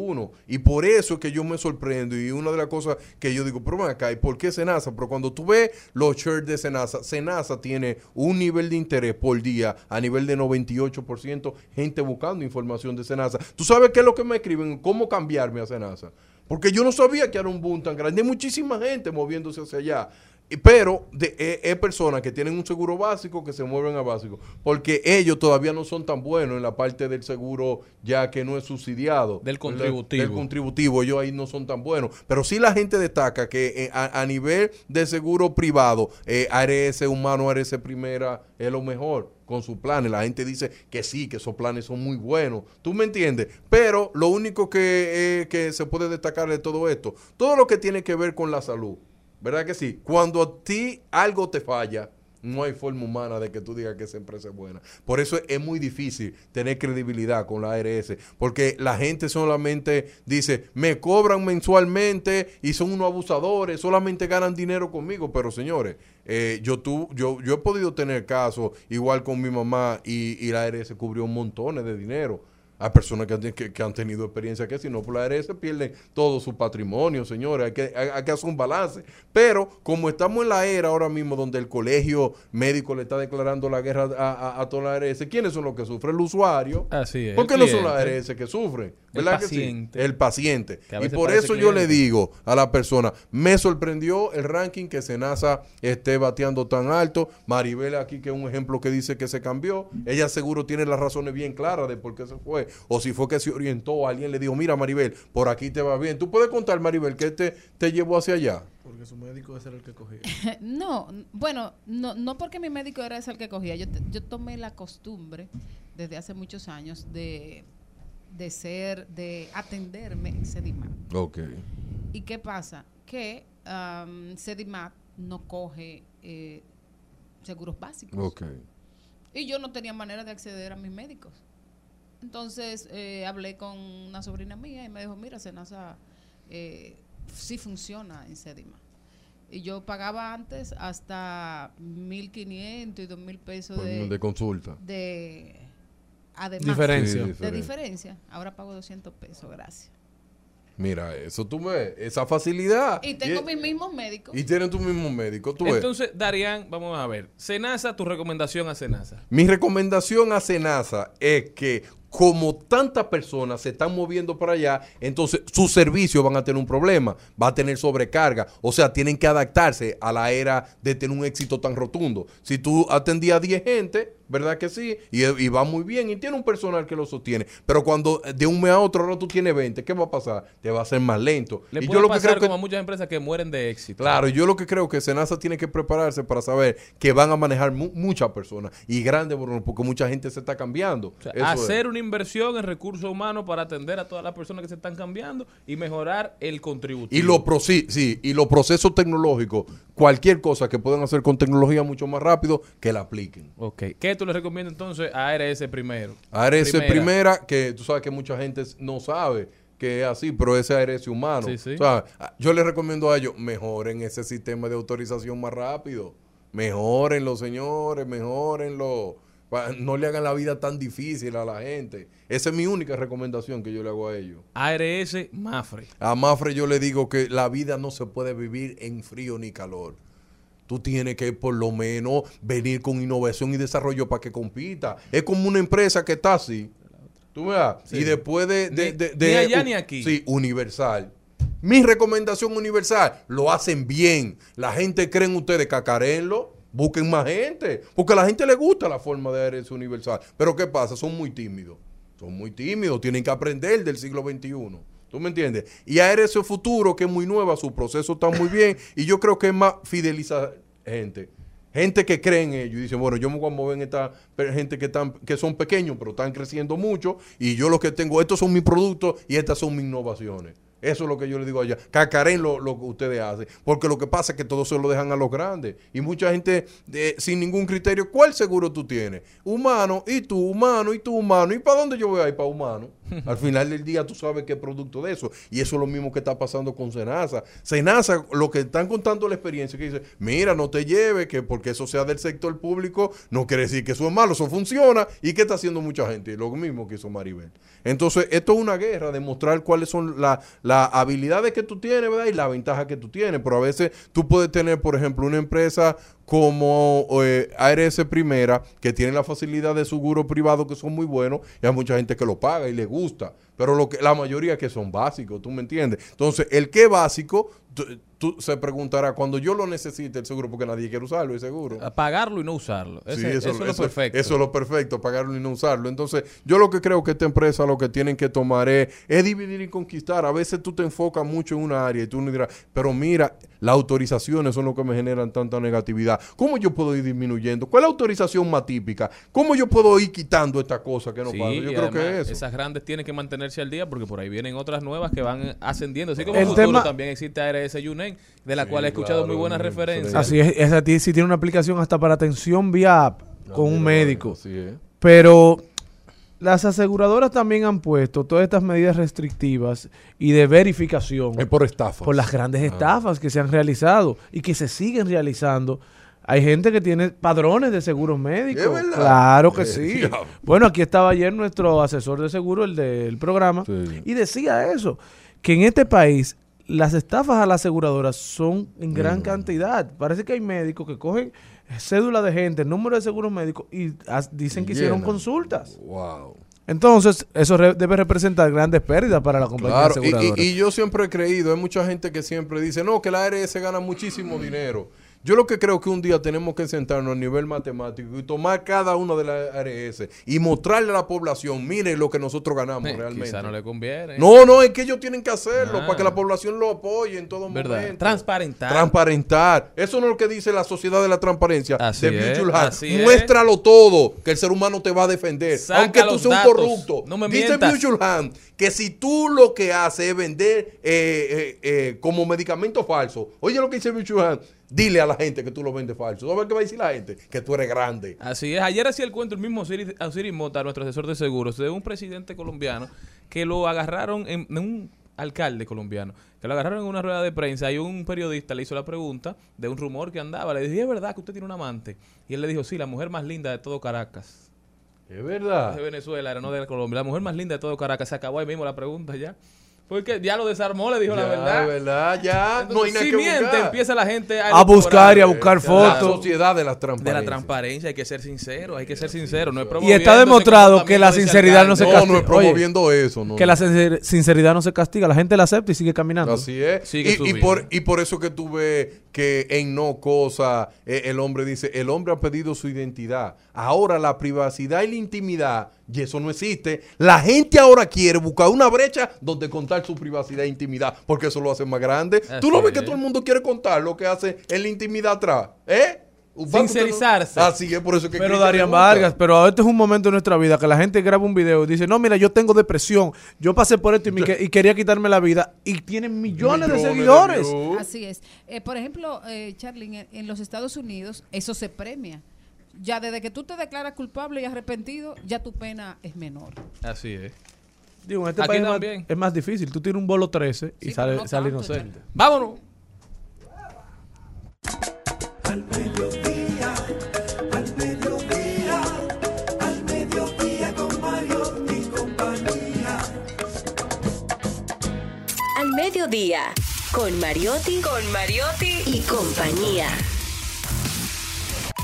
Y por eso es que yo me sorprendo. Y una de las cosas que yo digo, pero ven acá, ¿y por qué Senasa? Pero cuando tú ves los shares de Senasa, Senasa tiene un nivel de interés por día a nivel de 98% gente buscando información de Senasa. ¿Tú sabes qué es lo que me escriben? ¿Cómo cambiarme a Senasa? Porque yo no sabía que era un boom tan grande. Hay muchísima gente moviéndose hacia allá. Pero de, eh, es personas que tienen un seguro básico que se mueven a básico. Porque ellos todavía no son tan buenos en la parte del seguro ya que no es subsidiado. Del contributivo. Del contributivo. Ellos ahí no son tan buenos. Pero sí la gente destaca que eh, a, a nivel de seguro privado, eh, ARS humano, ARS primera es lo mejor con sus planes. La gente dice que sí, que esos planes son muy buenos. ¿Tú me entiendes? Pero lo único que, eh, que se puede destacar de todo esto, todo lo que tiene que ver con la salud, ¿verdad que sí? Cuando a ti algo te falla, no hay forma humana de que tú digas que esa empresa es buena. Por eso es muy difícil tener credibilidad con la ARS, porque la gente solamente dice, me cobran mensualmente y son unos abusadores, solamente ganan dinero conmigo, pero señores, eh, yo, tu, yo, yo he podido tener casos igual con mi mamá y, y la ARS cubrió montones de dinero. Hay personas que, han- que, que han tenido experiencia que si no por la ARS pierden todo su patrimonio, señores. Hay que, hay, hay que hacer un balance. Pero como estamos en la era ahora mismo donde el colegio médico le está declarando la guerra a, a, a toda la ARS, ¿quiénes son los que sufren? El usuario. Así es, ¿Por el qué no son las. ARS que sufren? El ¿Verdad que sí? paciente. El paciente. Que a Y por eso yo le digo a la persona, me sorprendió el ranking que Senasa esté bateando tan alto. Maribel aquí, que es un ejemplo que dice que se cambió. Ella seguro tiene las razones bien claras de por qué se fue. O si fue que se orientó, alguien le dijo, mira Maribel, por aquí te va bien. ¿Tú puedes contar, Maribel, qué te, te llevó hacia allá? Porque su médico ese era el que cogía. [LAUGHS] No, bueno, no, no porque mi médico era ese el que cogía. Yo, yo tomé la costumbre desde hace muchos años de, de ser, de atenderme en Sedimat. Ok. ¿Y qué pasa? Que um, Sedimat no coge eh, seguros básicos. Ok. Y yo no tenía manera de acceder a mis médicos. Entonces eh, hablé con una sobrina mía y me dijo, mira, Senasa eh, sí funciona en Sedima. Y yo pagaba antes hasta 1.500 y 2.000 pesos Por- de, de consulta. de además Diferencia. Sí, de diferencia. Ahora pago 200 pesos, gracias. Mira, eso tú ves, esa facilidad. Y tengo y, mis mismos médicos. y tienen tu mismo médico, tú ves. Entonces, Darían, vamos a ver. Senasa, tu recomendación a Senasa. Mi recomendación a Senasa es que como tantas personas se están moviendo para allá, entonces sus servicios van a tener un problema, va a tener sobrecarga, o sea, tienen que adaptarse a la era de tener un éxito tan rotundo. Si tú atendías a 10 gente, ¿verdad que sí? Y, y va muy bien y tiene un personal que lo sostiene, pero cuando de un mes a otro ahora tú tienes 20, ¿qué va a pasar? Te va a ser más lento. Le y puede yo lo que pasar creo que como a muchas empresas que mueren de éxito. Claro, yo lo que creo que Senasa tiene que prepararse para saber que van a manejar mu- muchas personas y grandes porque mucha gente se está cambiando. O sea, Eso es. hacer una inversión en recursos humanos para atender a todas las personas que se están cambiando y mejorar el contributivo. Y, lo sí, y los procesos tecnológicos, cualquier cosa que puedan hacer con tecnología mucho más rápido, que la apliquen. Ok. ¿Qué tú le recomiendas entonces a ARS primero? ARS primera. que tú sabes que mucha gente no sabe que es así, pero ese ARS humano. Sí, sí. O sea, yo les recomiendo a ellos, mejoren ese sistema de autorización más rápido. Mejorenlo, señores, mejorenlo. No le hagan la vida tan difícil a la gente. Esa es mi única recomendación que yo le hago a ellos. ARS Mafre. A Mafre yo le digo que la vida no se puede vivir en frío ni calor. Tú tienes que por lo menos venir con innovación y desarrollo para que compita. Es como una empresa que está así. Tú veas. Y después de... de, de- ni allá ni aquí. Sí, universal. Mi recomendación universal, lo hacen bien. La gente cree en ustedes, cacarenlo, busquen más gente. Porque a la gente le gusta la forma de ARS universal. Pero ¿qué pasa? Son muy tímidos. Son muy tímidos, tienen que aprender del siglo XXI. ¿Tú me entiendes? Y ARS Futuro, que es muy nueva, su proceso está muy bien. [COUGHS] Y yo creo que es más fidelizar gente. Gente que cree en ello y dice, bueno, yo me voy a mover en esta gente que, están, que son pequeños, pero están creciendo mucho. Y yo lo que tengo, estos son mis productos y estas son mis innovaciones. Eso es lo que yo le digo allá. Cacaren lo, lo que ustedes hacen. Porque lo que pasa es que todo se lo dejan a los grandes. Y mucha gente sin ningún criterio. ¿Cuál seguro tú tienes? Humano, y tú, humano, y tú, humano. ¿Y para dónde yo voy a ir? Para humano. Al final del día tú sabes que es producto de eso. Y eso es lo mismo que está pasando con Senasa. Senasa, lo que están contando la experiencia, que dice, mira, no te lleves, que porque eso sea del sector público, no quiere decir que eso es malo, eso funciona. ¿Y qué está haciendo mucha gente? Lo mismo que hizo Maribel. Entonces, esto es una guerra, demostrar cuáles son la- las habilidades que tú tienes, ¿verdad? Y la ventaja que tú tienes. Pero a veces tú puedes tener, por ejemplo, una empresa como eh, ARS Primera, que tiene la facilidad de seguro privado que son muy buenos, y hay mucha gente que lo paga y le gusta. Pero lo que, la mayoría que son básicos, ¿tú me entiendes? Entonces, el que es básico, tú, se preguntará, cuando yo lo necesite el seguro, porque nadie quiere usarlo, el seguro. Pagarlo y no usarlo. Ese- Sí, eso, es lo perfecto. Eso es lo perfecto, pagarlo y no usarlo. Entonces, yo lo que creo que esta empresa lo que tienen que tomar es, es dividir y conquistar. A veces tú te enfocas mucho en una área y tú no dirás, pero mira, las autorizaciones son lo que me generan tanta negatividad. ¿Cómo yo puedo ir disminuyendo? ¿Cuál es la autorización más típica? ¿Cómo yo puedo ir quitando esta cosa que no Sí, pasa? Yo y creo que es eso. Esas grandes tienen que mantenerse al día porque por ahí vienen otras nuevas que van ascendiendo. Así como El futuro tema- también existe ARS Yunen, de la Sí, cual he escuchado claro, muy buenas referencias. Así es, esa ti- sí tiene una aplicación hasta para atención vía app con un médico. Así es. Pero las aseguradoras también han puesto todas estas medidas restrictivas y de verificación Es por estafa. por las grandes estafas que se han realizado y que se siguen realizando. Hay gente que tiene padrones de seguros médicos. ¿Es verdad? Claro que Eh, sí. [LAUGHS] Bueno, aquí estaba ayer nuestro asesor de seguro, el del programa, Sí. y decía eso, que en este país las estafas a las aseguradoras son en gran cantidad. Parece que hay médicos que cogen cédula de gente, número de seguros médicos y dicen que hicieron Llenan. consultas. Wow. Entonces, eso re- debe representar grandes pérdidas para la compañía Claro, y, aseguradora. y- y yo siempre he creído, hay mucha gente que siempre dice, no, que la ARS gana muchísimo dinero. Yo lo que creo que un día tenemos que sentarnos a nivel matemático y tomar cada una de las ARS y mostrarle a la población, mire lo que nosotros ganamos Eh, realmente. Quizá no le conviene. No, no, es que ellos tienen que hacerlo Ah. para que la población lo apoye en todo ¿Verdad? momento. Transparentar. Transparentar. Eso no es lo que dice la sociedad de la transparencia Así de es, así es. Muéstralo todo, que el ser humano te va a defender. Saca Aunque tú seas un corrupto. No me dice mientas. Mutual Hand que si tú lo que haces es vender eh, eh, eh, como medicamento falso, oye lo que dice Mutual Hand, dile a la gente que tú lo vendes falso. ¿Sabes qué va a decir la gente? Que tú eres grande. Así es. Ayer hacía el cuento el mismo Osiris, Osiris Mota, nuestro asesor de seguros, de un presidente colombiano que lo agarraron en, en un alcalde colombiano, que lo agarraron en una rueda de prensa y un periodista le hizo la pregunta de un rumor que andaba. Le dijo, "¿Y ¿es verdad que usted tiene un amante? Y él le dijo, sí, la mujer más linda de todo Caracas. Es verdad. de Venezuela, era no de Colombia. La mujer más linda de todo Caracas. Se acabó ahí mismo la pregunta ya. Porque ya lo desarmó, le dijo la verdad. verdad, ya. Entonces, no hay nada si que miente, buscar. empieza la gente A buscar y a buscar La fotos. sociedad de la de transparencia. la transparencia, hay que ser sincero, hay que ser sincero. No es Y promoviendo está demostrado que la de sinceridad no se alcalde. No, no es castiga. Oye, promoviendo eso. No, que la sincer- sinceridad no se castiga, la gente la acepta y sigue caminando. Así es. Sigue y, y subiendo. por, y por eso que tú ves que en no cosa eh, el hombre dice, el hombre ha pedido su identidad. Ahora la privacidad y la intimidad, y eso no existe. La gente ahora quiere buscar una brecha donde contar su privacidad e intimidad, porque eso lo hace más grande. Así tú no ves es. que todo el mundo quiere contar lo que hace en la intimidad atrás. ¿Eh? Sincerizarse. Así es, por eso que Pero Darían. Vargas, pero este es un momento de nuestra vida que la gente graba un video y dice, no, mira, yo tengo depresión, yo pasé por esto y, me y quería quitarme la vida y tienen millones, de seguidores. Así es. Eh, por ejemplo, eh, Charly, en, en los Estados Unidos eso se premia. Ya desde que tú te declaras culpable y arrepentido, ya tu pena es menor. Así es. Digo, en este Aquí país es más, también. es más difícil. Tú tienes un bolo 13 y Sí, sale, no sale tanto, inocente. Vámonos. Al mediodía, al mediodía, al mediodía con Mario y compañía. Al mediodía, con Mariotti, con Mariotti y compañía.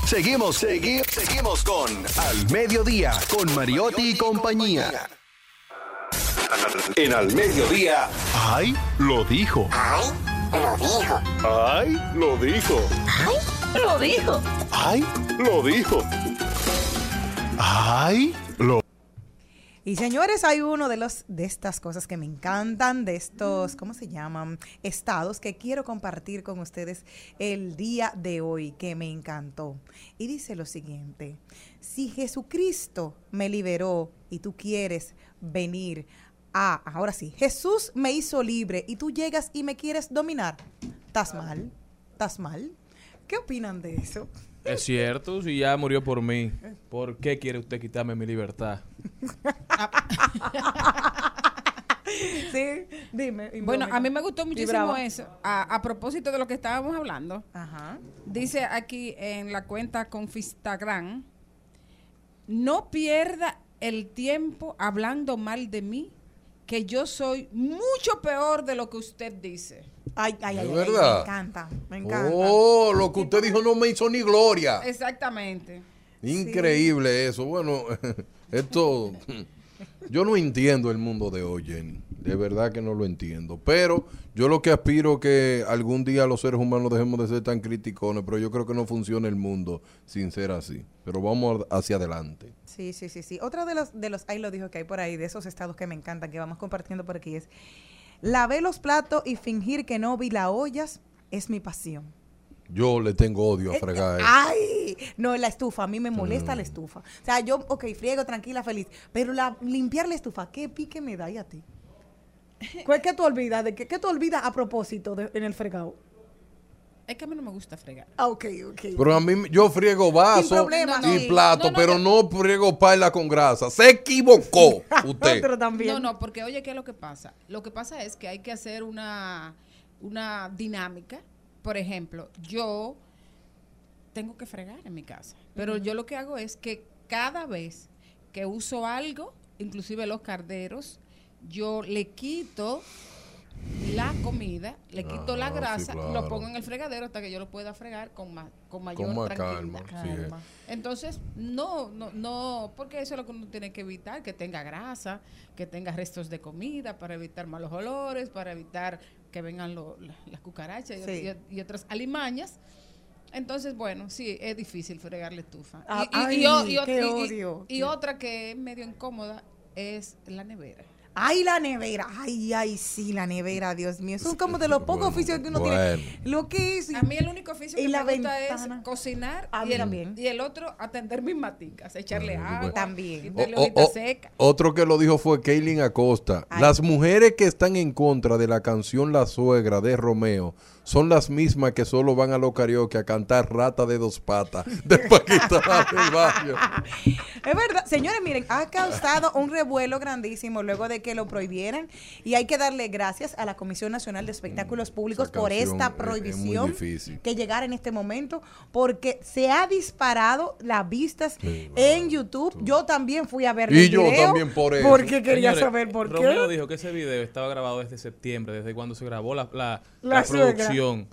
Seguimos, seguimos, seguimos con Al Mediodía, con Mariotti y compañía. En Al Mediodía. ¡Ay! Lo dijo. ¡Ay! Lo dijo. Lo dijo. ¡Ay! Lo dijo. ¡Ay! Lo Y señores, hay uno de los de estas cosas que me encantan, de estos, ¿cómo se llaman? Estados que quiero compartir con ustedes el día de hoy, que me encantó. Y dice lo siguiente: si Jesucristo me liberó y tú quieres venir a, ahora sí, Jesús me hizo libre y tú llegas y me quieres dominar, ¿estás mal? ¿Estás mal? ¿Qué opinan de eso? Es cierto, si ya murió por mí, ¿por qué quiere usted quitarme mi libertad? [LAUGHS] Sí, dime. Bueno, a mí me gustó muchísimo eso. A, a propósito de lo que estábamos hablando, Ajá. dice aquí en la cuenta Confistagram, no pierda el tiempo hablando mal de mí, que yo soy mucho peor de lo que usted dice. Ay, ay, ay, ¿Es ay, verdad? Me encanta, me encanta. Oh, lo que usted dijo no me hizo ni gloria. Exactamente. Increíble eso. Bueno, [LAUGHS] esto. Yo no entiendo el mundo de hoy, Jenny. De verdad que no lo entiendo. Pero yo lo que aspiro es que algún día los seres humanos dejemos de ser tan criticones. Pero yo creo que no funciona el mundo sin ser así. Pero vamos hacia adelante. Sí, sí, sí, sí. Otro de los, de los, ahí lo dijo que hay por ahí, de esos estados que me encantan, que vamos compartiendo por aquí, es lavé los platos y fingir que no vi las ollas es mi pasión. Yo le tengo odio a Eh, fregar. Ay, no, la estufa, a mí me molesta la estufa. O sea, yo, ok, friego, tranquila, feliz, pero la, limpiar la estufa, ¿qué pique me da y a ti? ¿Cuál que tú olvidas? ¿De qué, qué tú olvidas a propósito de- en el fregado? Es que a mí no me gusta fregar. Ah, ok, ok. Pero a mí yo friego vaso problema, y plato, No, no, pero no friego paila con grasa. Se equivocó [LAUGHS] usted. Pero también. No, no, porque oye, ¿qué es lo que pasa? Lo que pasa es que hay que hacer una, una dinámica. Por ejemplo, yo tengo que fregar en mi casa, pero yo lo que hago es que cada vez que uso algo, inclusive los carderos, yo le quito la comida, le quito la Ah, sí, grasa, claro. lo pongo en el fregadero hasta que yo lo pueda fregar con, ma- con mayor Con más tranquilidad. calma. sí, eh. Entonces, no, no, no, porque eso es lo que uno tiene que evitar, que tenga grasa, que tenga restos de comida, para evitar malos olores, para evitar que vengan lo- la- las cucarachas y, Sí. y- y otras alimañas. Entonces, bueno, sí, es difícil fregar la estufa. Ah, y, y- ay, y otra que es medio incómoda es la nevera. Ay, la nevera. Ay, ay, sí, la nevera, Dios mío. Son como de los pocos Bueno, oficios que uno bueno. tiene. Lo que es. A mí el único oficio Y que la me gusta ventana. es cocinar A y mí el, también. y el otro atender mis maticas, echarle Ay, agua. También. O- o- secas. otro que lo dijo fue Kaylin Acosta. Ay. Las mujeres que están en contra de la canción La Suegra de Romeo son las mismas que solo van a los karaoke a cantar Rata de dos patas [LAUGHS] de Paquita del barrio. Es verdad. Señores, miren, ha causado un revuelo grandísimo luego de que lo prohibieran. Y hay que darle gracias a la Comisión Nacional de Espectáculos Públicos Mm, esa por esta es- es muy prohibición que llegara en este momento, porque se ha disparado las vistas Sí, en YouTube. Yo también fui a ver Y el yo video también por eso. Porque quería Señores, saber por Romeo qué. dijo que ese video estaba grabado desde septiembre, desde cuando se grabó la, la, La producción.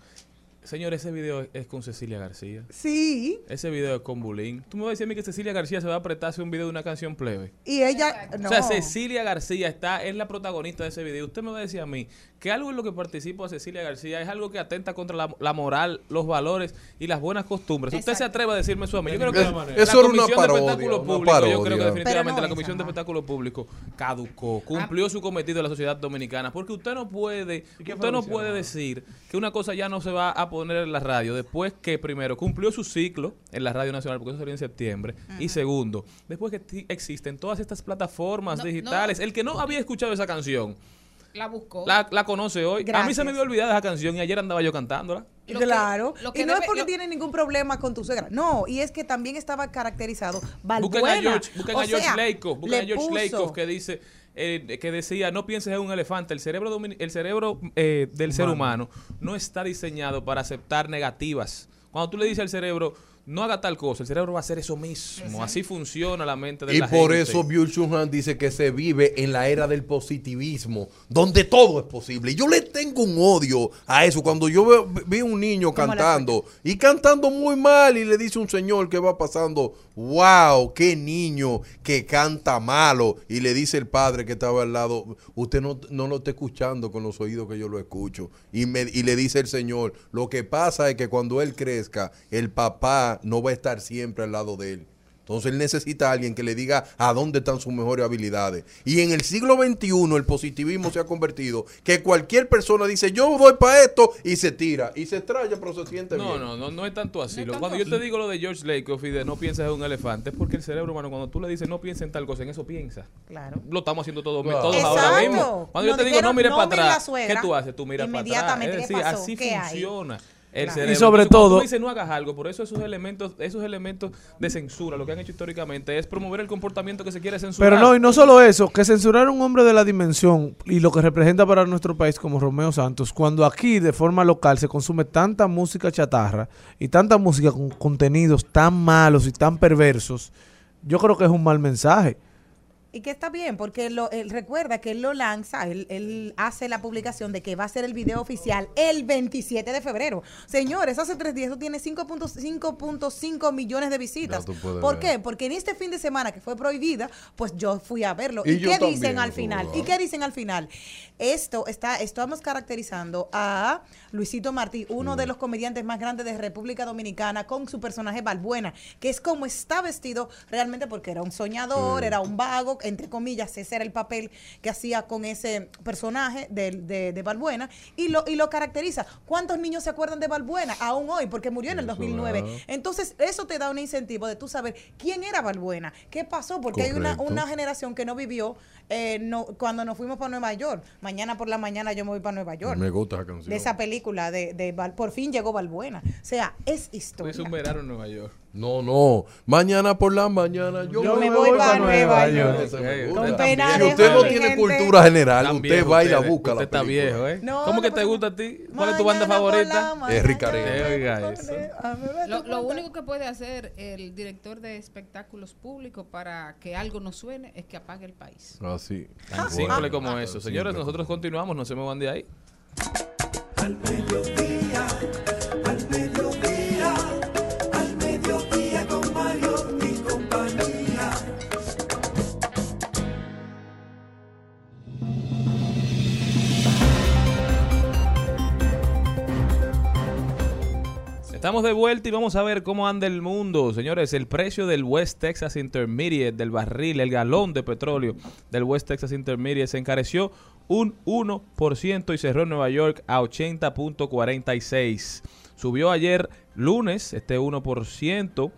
Señor, ese video es con Cecilia García. Sí. Ese video es con Bulín. ¿Tú me vas a decir a mí que Cecilia García se va a apretar a hacer un video de una canción plebe? Y ella. No. O sea, Cecilia García está, es la protagonista de ese video. Usted me va a decir a mí que algo en lo que participa Cecilia García es algo que atenta contra la, la moral, los valores y las buenas costumbres. Usted se atreve a decirme eso a mí. Yo creo que Es- la eso era una Comisión de parodia, Espectáculo una Público, yo creo que definitivamente no la esa, Comisión de. Espectáculo Público caducó, cumplió su cometido en la sociedad dominicana, porque usted no puede, usted no puede decir que una cosa ya no se va a poner en la radio después que primero cumplió su ciclo en la Radio Nacional, porque eso sería en septiembre, y segundo, después que existen todas estas plataformas No, digitales, no. el que no había escuchado esa canción, La buscó. la, la conoce hoy. A mí se me había olvidado esa canción y ayer andaba yo cantándola. Lo que- claro. lo que y no debe- es porque lo- tiene ningún problema con tu suegra. No, y es que también estaba caracterizado Busquen Balbuena. a George, busquen O a George sea, Lakoff, busquen a George Lakoff que dice eh, que decía no pienses en un elefante el cerebro el cerebro eh, del ser humano no está diseñado para aceptar negativas cuando tú le dices al cerebro no haga tal cosa el cerebro va a hacer eso mismo así funciona la mente de Y la por gente. eso Chul Han dice que se vive en la era del positivismo, donde todo es posible. Y yo le tengo un odio a eso. Cuando yo veo, vi un niño cantando y cantando muy mal y le dice un señor que va pasando, wow, qué niño que canta malo. Y le dice el padre que estaba al lado, usted no, no lo está escuchando con los oídos que yo lo escucho. Y, me, y le dice el señor, lo que pasa es que cuando él crezca, el papá no va a estar siempre al lado de él. Entonces él necesita a alguien que le diga a dónde están sus mejores habilidades. Y en el siglo XXI el positivismo se ha convertido que cualquier persona dice yo doy para esto y se tira y se estrella pero se siente no, bien. no, no, no es tanto así. No es Lo- tanto cuando yo así. te digo lo de George Lakoff y de no pienses en un elefante, es porque el cerebro humano, cuando tú le dices no pienses en tal cosa, en eso piensa. Claro. Lo estamos haciendo todos, Claro. todos ahora mismo. Cuando yo te digo no mires no para atrás, suegra. ¿qué tú haces? Tú miras para atrás. Así ¿Qué hay? El Claro. Y sobre cuando todo- tú dices no hagas algo, por eso esos elementos, esos elementos de censura, lo que han hecho históricamente es promover el comportamiento que se quiere censurar. Pero no, y no solo eso, que censurar a un hombre de la dimensión y lo que representa para nuestro país como Romeo Santos, cuando aquí de forma local se consume tanta música chatarra y tanta música con contenidos tan malos y tan perversos, yo creo que es un mal mensaje. Y que está bien, porque lo, él recuerda que él lo lanza, él, él hace la publicación de que va a ser el video oficial el 27 de febrero. Señores, hace tres días eso tiene 5.5 millones de visitas. ¿Por ver. qué? Porque en este fin de semana que fue prohibida, pues yo fui a verlo. Y ¿Y, qué también, dicen al final? ¿Y qué dicen al final? Esto está, estamos caracterizando a Luisito Martí, uno de los comediantes más grandes de República Dominicana, con su personaje Balbuena, que es como está vestido realmente porque era un soñador, era un vago, entre comillas, ese era el papel que hacía con ese personaje de, de, de Balbuena, y lo, y lo caracteriza. ¿Cuántos niños se acuerdan de Balbuena aún hoy? Porque murió en el 2009. claro. Entonces, eso te da un incentivo de tú saber quién era Balbuena, qué pasó, porque hay una, una generación que no vivió eh, no, cuando nos fuimos para Nueva York. Mañana por la mañana yo me voy para Nueva York. Me gusta esa canción. De esa película de, de Val- por fin llegó Balbuena. O sea, es historia. hice un verano en Nueva York. No, no. Mañana por la mañana yo, Yo me voy pa' Nueva York. Con usted pena también. Si usted no tiene gente. cultura general, usted viejo va y la usted, busca la Usted está viejo, ¿eh? No, ¿Cómo que te gusta a ti? ¿Cuál es tu banda favorita? a beber Lo, único que puede hacer el director de espectáculos públicos para que algo no suene es que apague el país. Así. Tan simple como eso. Señores, nosotros continuamos, no se me van de ahí. Al mediodía, Estamos de vuelta y vamos a ver cómo anda el mundo. Señores, el precio del West Texas Intermediate, del barril, el galón de petróleo del West Texas Intermediate se encareció un 1% y cerró en Nueva York a 80.46. Subió ayer lunes este 1%.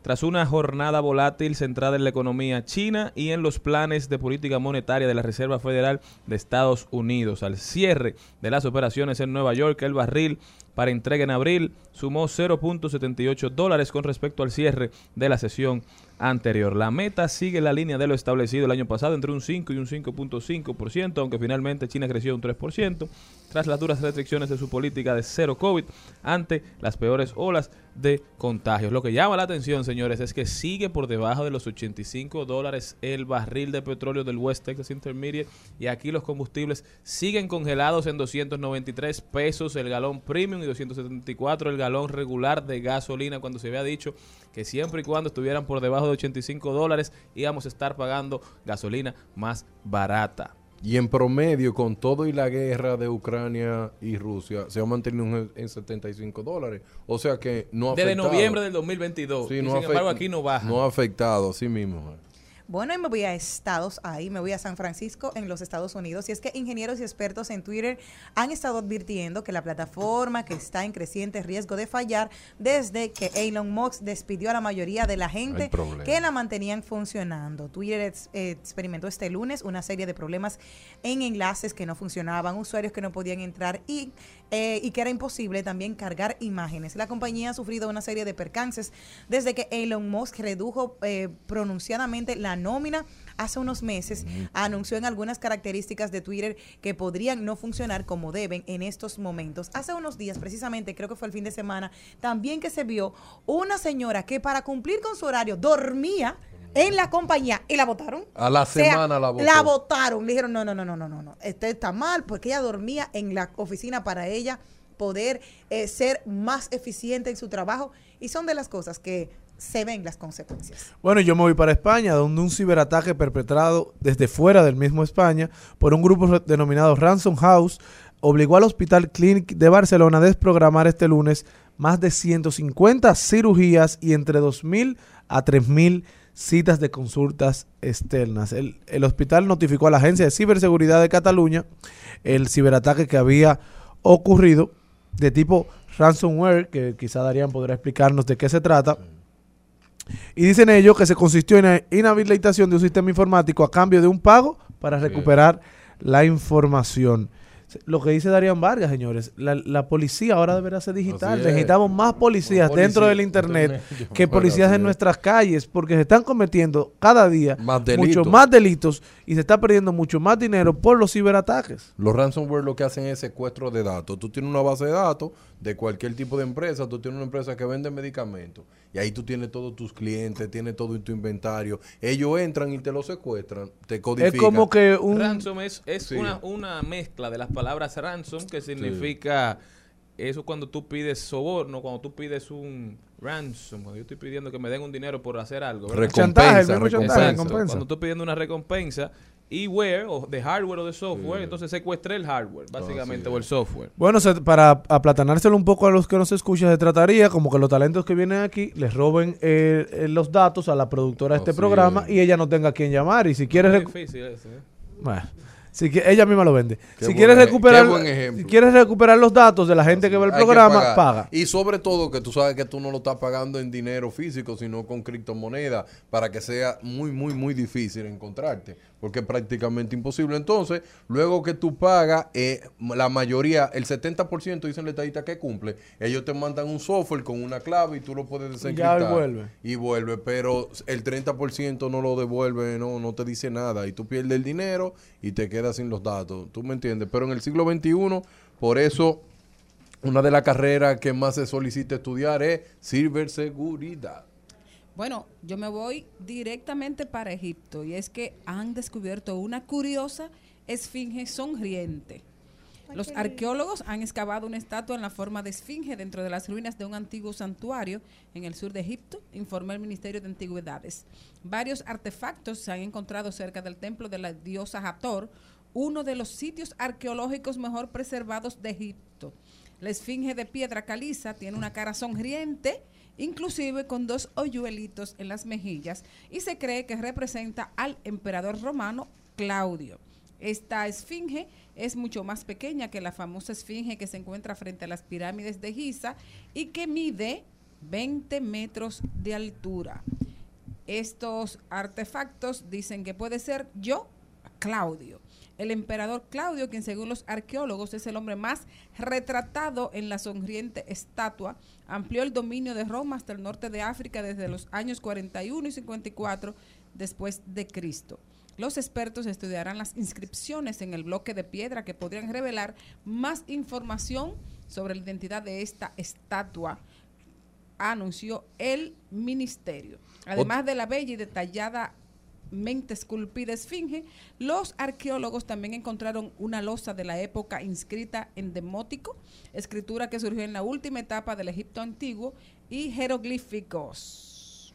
Tras una jornada volátil centrada en la economía china y en los planes de política monetaria de la Reserva Federal de Estados Unidos. Al cierre de las operaciones en Nueva York, el barril para entrega en abril sumó 0.78 dólares con respecto al cierre de la sesión anterior. La meta sigue la línea de lo establecido el año pasado entre un 5 y un 5.5%, aunque finalmente China creció un 3% tras las duras restricciones de su política de cero COVID ante las peores olas de contagios. Lo que llama la atención, señores, es que sigue por debajo de los 85 dólares el barril de petróleo del West Texas Intermediate y aquí los combustibles siguen congelados en 293 pesos el galón premium y 274 el galón regular de gasolina cuando se había dicho que siempre y cuando estuvieran por debajo de 85 dólares íbamos a estar pagando gasolina más barata. Y en promedio, con todo y la guerra de Ucrania y Rusia, se ha mantenido en, en 75 dólares. O sea que no ha Desde afectado. noviembre del 2022. Sí, y no sin embargo, aquí no baja. No ha afectado, así mismo. Bueno, y me voy a estados ahí, me voy a San Francisco en los Estados Unidos. Y es que ingenieros y expertos en Twitter han estado advirtiendo que la plataforma que está en creciente riesgo de fallar desde que Elon Musk despidió a la mayoría de la gente que la mantenían funcionando. Twitter ex- experimentó este lunes una serie de problemas en enlaces que no funcionaban, usuarios que no podían entrar y, eh, y que era imposible también cargar imágenes. La compañía ha sufrido una serie de percances desde que Elon Musk redujo eh, pronunciadamente la nómina hace unos meses. Anunció en algunas características de Twitter que podrían no funcionar como deben en estos momentos. Hace unos días, precisamente, creo que fue el fin de semana, también que se vio una señora que para cumplir con su horario dormía en la compañía y la votaron. A la O sea, semana la votó. La votaron. Le dijeron, no, no, no, no, no, no, no. Esto está mal porque ella dormía en la oficina para ella poder eh, ser más eficiente en su trabajo. Y son de las cosas que se ven las consecuencias. Bueno, yo me voy para España, donde un ciberataque perpetrado desde fuera del mismo España por un grupo denominado Ransom House obligó al Hospital Clínic de Barcelona a desprogramar este lunes más de 150 cirugías y entre 2.000 a 3.000 citas de consultas externas. El, el hospital notificó a la Agencia de Ciberseguridad de Cataluña el ciberataque que había ocurrido de tipo ransomware, que quizá Darían podrá explicarnos de qué se trata. Y dicen ellos que se consistió en la inhabilitación de un sistema informático a cambio de un pago para recuperar la información. Lo que dice Darían Vargas, señores, la, la policía ahora deberá ser digital. Necesitamos más policías dentro del internet [LAUGHS] internet. que policías en es. nuestras calles, porque se están cometiendo cada día Más mucho delitos. más delitos y se está perdiendo mucho más dinero por los ciberataques. Los ransomware lo que hacen es secuestro de datos. Tú tienes una base de datos de cualquier tipo de empresa. Tú tienes una empresa que vende medicamentos. Y ahí tú tienes todos tus clientes, tienes todo tu inventario. Ellos entran y te lo secuestran, te codifican. Es como que un... Ransom es, es Sí. una, una mezcla de las palabras ransom, que significa eso cuando tú pides soborno, cuando tú pides un ransom, cuando yo estoy pidiendo que me den un dinero por hacer algo. Recompensa, recompensa. Cuando estoy pidiendo una recompensa, y where, o de hardware o de software, entonces secuestré el hardware, básicamente, o el software. Bueno, se- para aplatanárselo un poco a los que nos escuchan, se trataría como que los talentos que vienen aquí les roben eh, eh, los datos a la productora de este Así programa es. y ella no tenga a quien llamar. Y si quiere... Es recu- difícil eso, ¿eh? Bueno, si que- ella misma lo vende. Qué si quieres recuperar, si quieres recuperar los datos de la gente que ve el programa, paga. Y sobre todo que tú sabes que tú no lo estás pagando en dinero físico, sino con criptomoneda, para que sea muy, muy, muy difícil encontrarte, porque es prácticamente imposible. Entonces, luego que tú pagas, eh, la mayoría, el 70% dicen la estadista que cumple, ellos te mandan un software con una clave y tú lo puedes Y ya desencriptar. vuelve. Y vuelve, pero el 30% no lo devuelve, no, no te dice nada. Y tú pierdes el dinero y te quedas sin los datos. ¿Tú me entiendes? Pero en el siglo XXI, por eso, una de las carreras que más se solicita estudiar es ciberseguridad. Bueno, yo me voy directamente para Egipto y es que han descubierto una curiosa esfinge sonriente. Los arqueólogos han excavado una estatua en la forma de esfinge dentro de las ruinas de un antiguo santuario en el sur de Egipto, informó el Ministerio de Antigüedades. Varios artefactos se han encontrado cerca del templo de la diosa Hathor, uno de los sitios arqueológicos mejor preservados de Egipto. La esfinge de piedra caliza tiene una cara sonriente, inclusive con dos hoyuelitos en las mejillas, y se cree que representa al emperador romano Claudio. Esta esfinge es mucho más pequeña que la famosa esfinge que se encuentra frente a las pirámides de Giza y que mide 20 metros de altura. Estos artefactos dicen que puede ser yo, Claudio. El emperador Claudio, quien según los arqueólogos es el hombre más retratado en la sonriente estatua, amplió el dominio de Roma hasta el norte de África desde los años 41 y 54 después de Cristo. Los expertos estudiarán las inscripciones en el bloque de piedra que podrían revelar más información sobre la identidad de esta estatua, anunció el ministerio. Además de la bella y detallada mente esculpida esfinge, los arqueólogos también encontraron una losa de la época inscrita en demótico, escritura que surgió en la última etapa del Egipto antiguo, y jeroglíficos.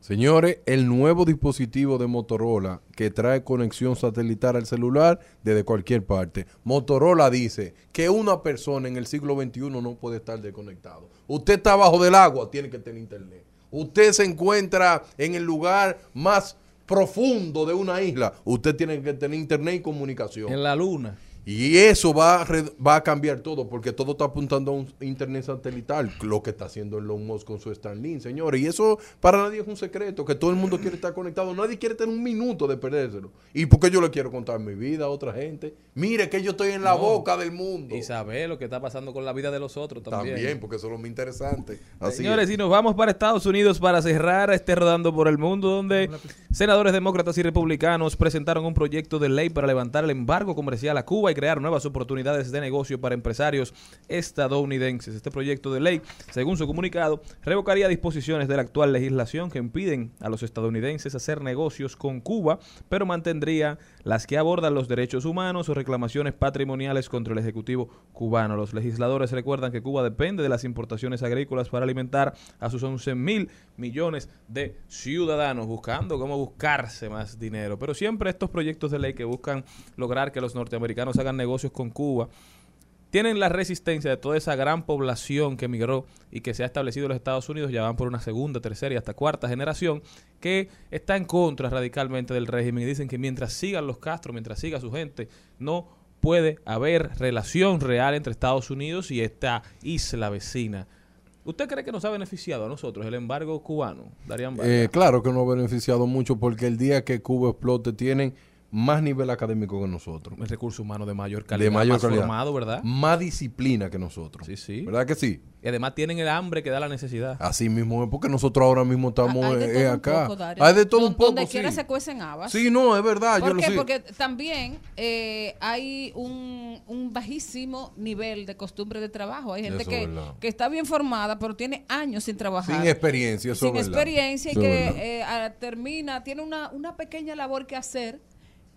Señores, el nuevo dispositivo de Motorola que trae conexión satelital al celular desde cualquier parte. Motorola dice que una persona en el siglo XXI no puede estar desconectado. Usted está bajo del agua, tiene que tener internet. Usted se encuentra en el lugar más profundo de una isla, usted tiene que tener internet y comunicación. En la luna. Y eso va a, re- va a cambiar todo, porque todo está apuntando a un internet satelital, lo que está haciendo Elon Musk con su Starlink, señores. Y eso para nadie es un secreto, que todo el mundo quiere estar conectado, nadie quiere tener un minuto de perdérselo. ¿Y por qué yo le quiero contar mi vida a otra gente? Mire que yo estoy en la No. boca del mundo. Y saber lo que está pasando con la vida de los otros también. También, porque eso es lo más interesante. Así Señores, es. y nos vamos para Estados Unidos para cerrar este rodando por el mundo, donde senadores demócratas y republicanos presentaron un proyecto de ley para levantar el embargo comercial a Cuba y crear nuevas oportunidades de negocio para empresarios estadounidenses. Este proyecto de ley, según su comunicado, revocaría disposiciones de la actual legislación que impiden a los estadounidenses hacer negocios con Cuba, pero mantendría las que abordan los derechos humanos o reclamaciones patrimoniales contra el Ejecutivo cubano. Los legisladores recuerdan que Cuba depende de las importaciones agrícolas para alimentar a sus 11 mil millones de ciudadanos, buscando cómo buscarse más dinero. Pero siempre estos proyectos de ley que buscan lograr que los norteamericanos hagan negocios con Cuba tienen la resistencia de toda esa gran población que emigró y que se ha establecido en los Estados Unidos, ya van por una segunda, tercera y hasta cuarta generación, que está en contra radicalmente del régimen y dicen que mientras sigan los Castro, mientras siga su gente, no puede haber relación real entre Estados Unidos y esta isla vecina. ¿Usted cree que nos ha beneficiado a nosotros el embargo cubano, Darían? Eh, claro que no ha beneficiado mucho porque el día que Cuba explote tienen más nivel académico que nosotros. El recurso humano de mayor calidad, de mayor más calidad. formado, ¿verdad? Más disciplina que nosotros. Sí, sí. ¿Verdad que sí? Y además tienen el hambre que da la necesidad. Así mismo es, porque nosotros ahora mismo estamos Hay de eh, todo un acá. poco, Dario. Hay de todo un poco. Donde sí. quiera se cuecen habas. Sí, no, es verdad. yo ¿Por lo qué? sé. Porque también eh, hay un, un bajísimo nivel de costumbre de trabajo. Hay gente es que, está bien formada, pero tiene años sin trabajar. Sin experiencia, eso Sin es verdad. experiencia y Eso que eh, ah, termina, tiene una, una pequeña labor que hacer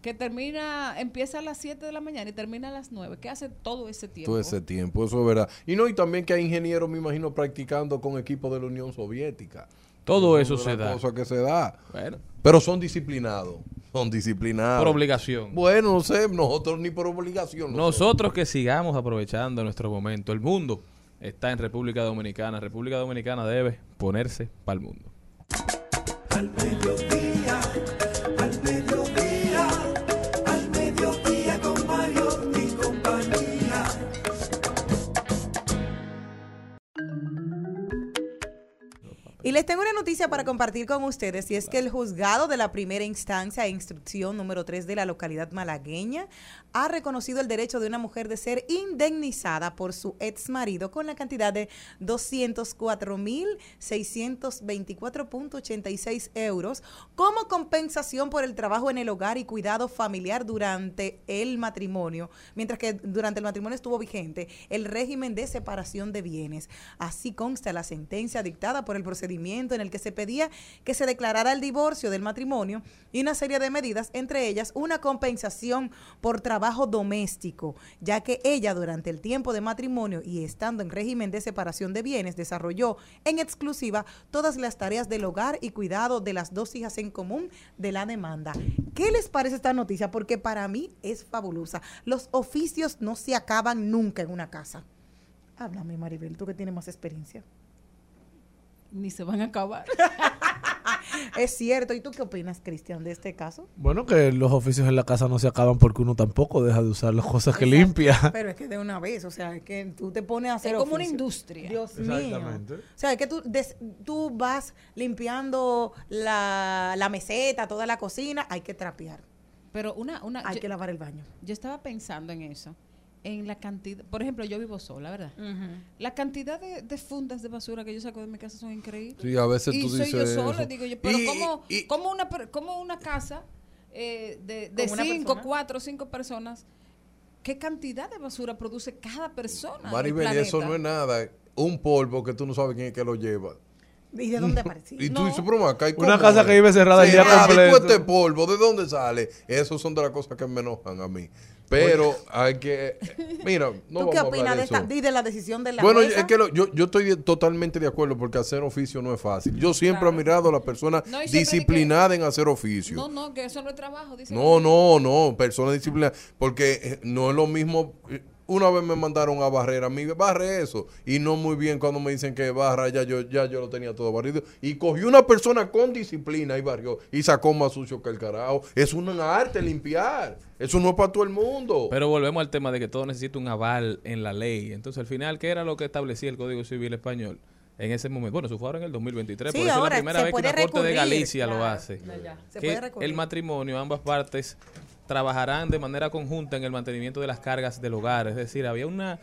que termina, empieza a las 7 de la mañana y termina a las 9. ¿Qué hace todo ese tiempo? todo ese tiempo, eso es verdad. Y no, y también que hay ingenieros, me imagino, practicando con equipos de la Unión Soviética. Todo eso es se una da. cosa que se da. Bueno, Pero son disciplinados. Son disciplinados. por obligación. Bueno, no sé, nosotros ni por obligación. Nosotros que sigamos aprovechando nuestro momento. El mundo está en República Dominicana. República Dominicana debe ponerse para el mundo. Al Y les tengo una noticia para compartir con ustedes y es que el juzgado de la primera instancia e instrucción número 3 de la localidad malagueña ha reconocido el derecho de una mujer de ser indemnizada por su ex marido con la cantidad de 204.624.86 euros como compensación por el trabajo en el hogar y cuidado familiar durante el matrimonio, mientras que durante el matrimonio estuvo vigente el régimen de separación de bienes. Así consta la sentencia dictada por el procedimiento en el que se pedía que se declarara el divorcio del matrimonio y una serie de medidas, entre ellas una compensación por trabajo doméstico, ya que ella durante el tiempo de matrimonio y estando en régimen de separación de bienes desarrolló en exclusiva todas las tareas del hogar y cuidado de las dos hijas en común de la demanda. ¿Qué les parece esta noticia? Porque para mí es fabulosa. Los oficios no se acaban nunca en una casa. Háblame, Maribel, tú que tienes más experiencia. Ni se van a acabar. [LAUGHS] Es cierto. ¿Y tú qué opinas, Cristian, de este caso? Bueno, que los oficios en la casa no se acaban porque uno tampoco deja de usar las cosas que limpia. [LAUGHS] Pero es que de una vez, o sea, es que tú te pones a hacer como una industria. Dios mío. Exactamente. O sea, es que tú, des- tú vas limpiando la, la meseta, toda la cocina, hay que trapear, Pero una, una hay yo, que lavar el baño. yo estaba pensando en eso. En la cantidad, por ejemplo, yo vivo sola, ¿verdad? La cantidad de, de fundas de basura que yo saco de mi casa son increíbles. Sí, a veces y tú soy dices yo sola, eso. digo yo, pero Y- ¿cómo, y- cómo una, per- cómo una casa eh, de, de ¿Con una cinco, persona? cuatro, cinco personas, qué cantidad de basura produce cada persona? Maribel, y eso no es nada. Un polvo que tú no sabes quién es que lo lleva. ¿Y de dónde [LAUGHS] apareció? Y tú No. dices, pero acá hay Una casa que vive cerrada el día y tú completo. este polvo, ¿de dónde sale? Esas son de las cosas que me enojan a mí. Pero hay que. Mira, [LAUGHS] no ¿Tú qué vamos opinas de, esta, y de la decisión de la Bueno, es que lo- yo, yo estoy de- totalmente de acuerdo porque hacer oficio no es fácil. Yo siempre he mirado a la persona No, y disciplinada en hacer oficio. No, no, que eso no es trabajo, dice. No, no, no, persona disciplinada. Porque eh, no es lo mismo. Una vez me mandaron a barrer a mí, barre eso. Y no muy bien cuando me dicen que barra, ya yo, ya yo lo tenía todo barrido. Y cogió una persona con disciplina y barrió. Y sacó más sucio que el carajo. Es una arte limpiar. Eso no es para todo el mundo. Pero volvemos al tema de que todo necesita un aval en la ley. Entonces, al final, ¿qué era lo que establecía el Código Civil Español? En ese momento, bueno, eso fue ahora en el 2023, Sí, por eso es ahora la primera se vez que puede una Corte de Galicia lo hace. Se que el matrimonio, ambas partes trabajarán de manera conjunta en el mantenimiento de las cargas del hogar. Es decir, había una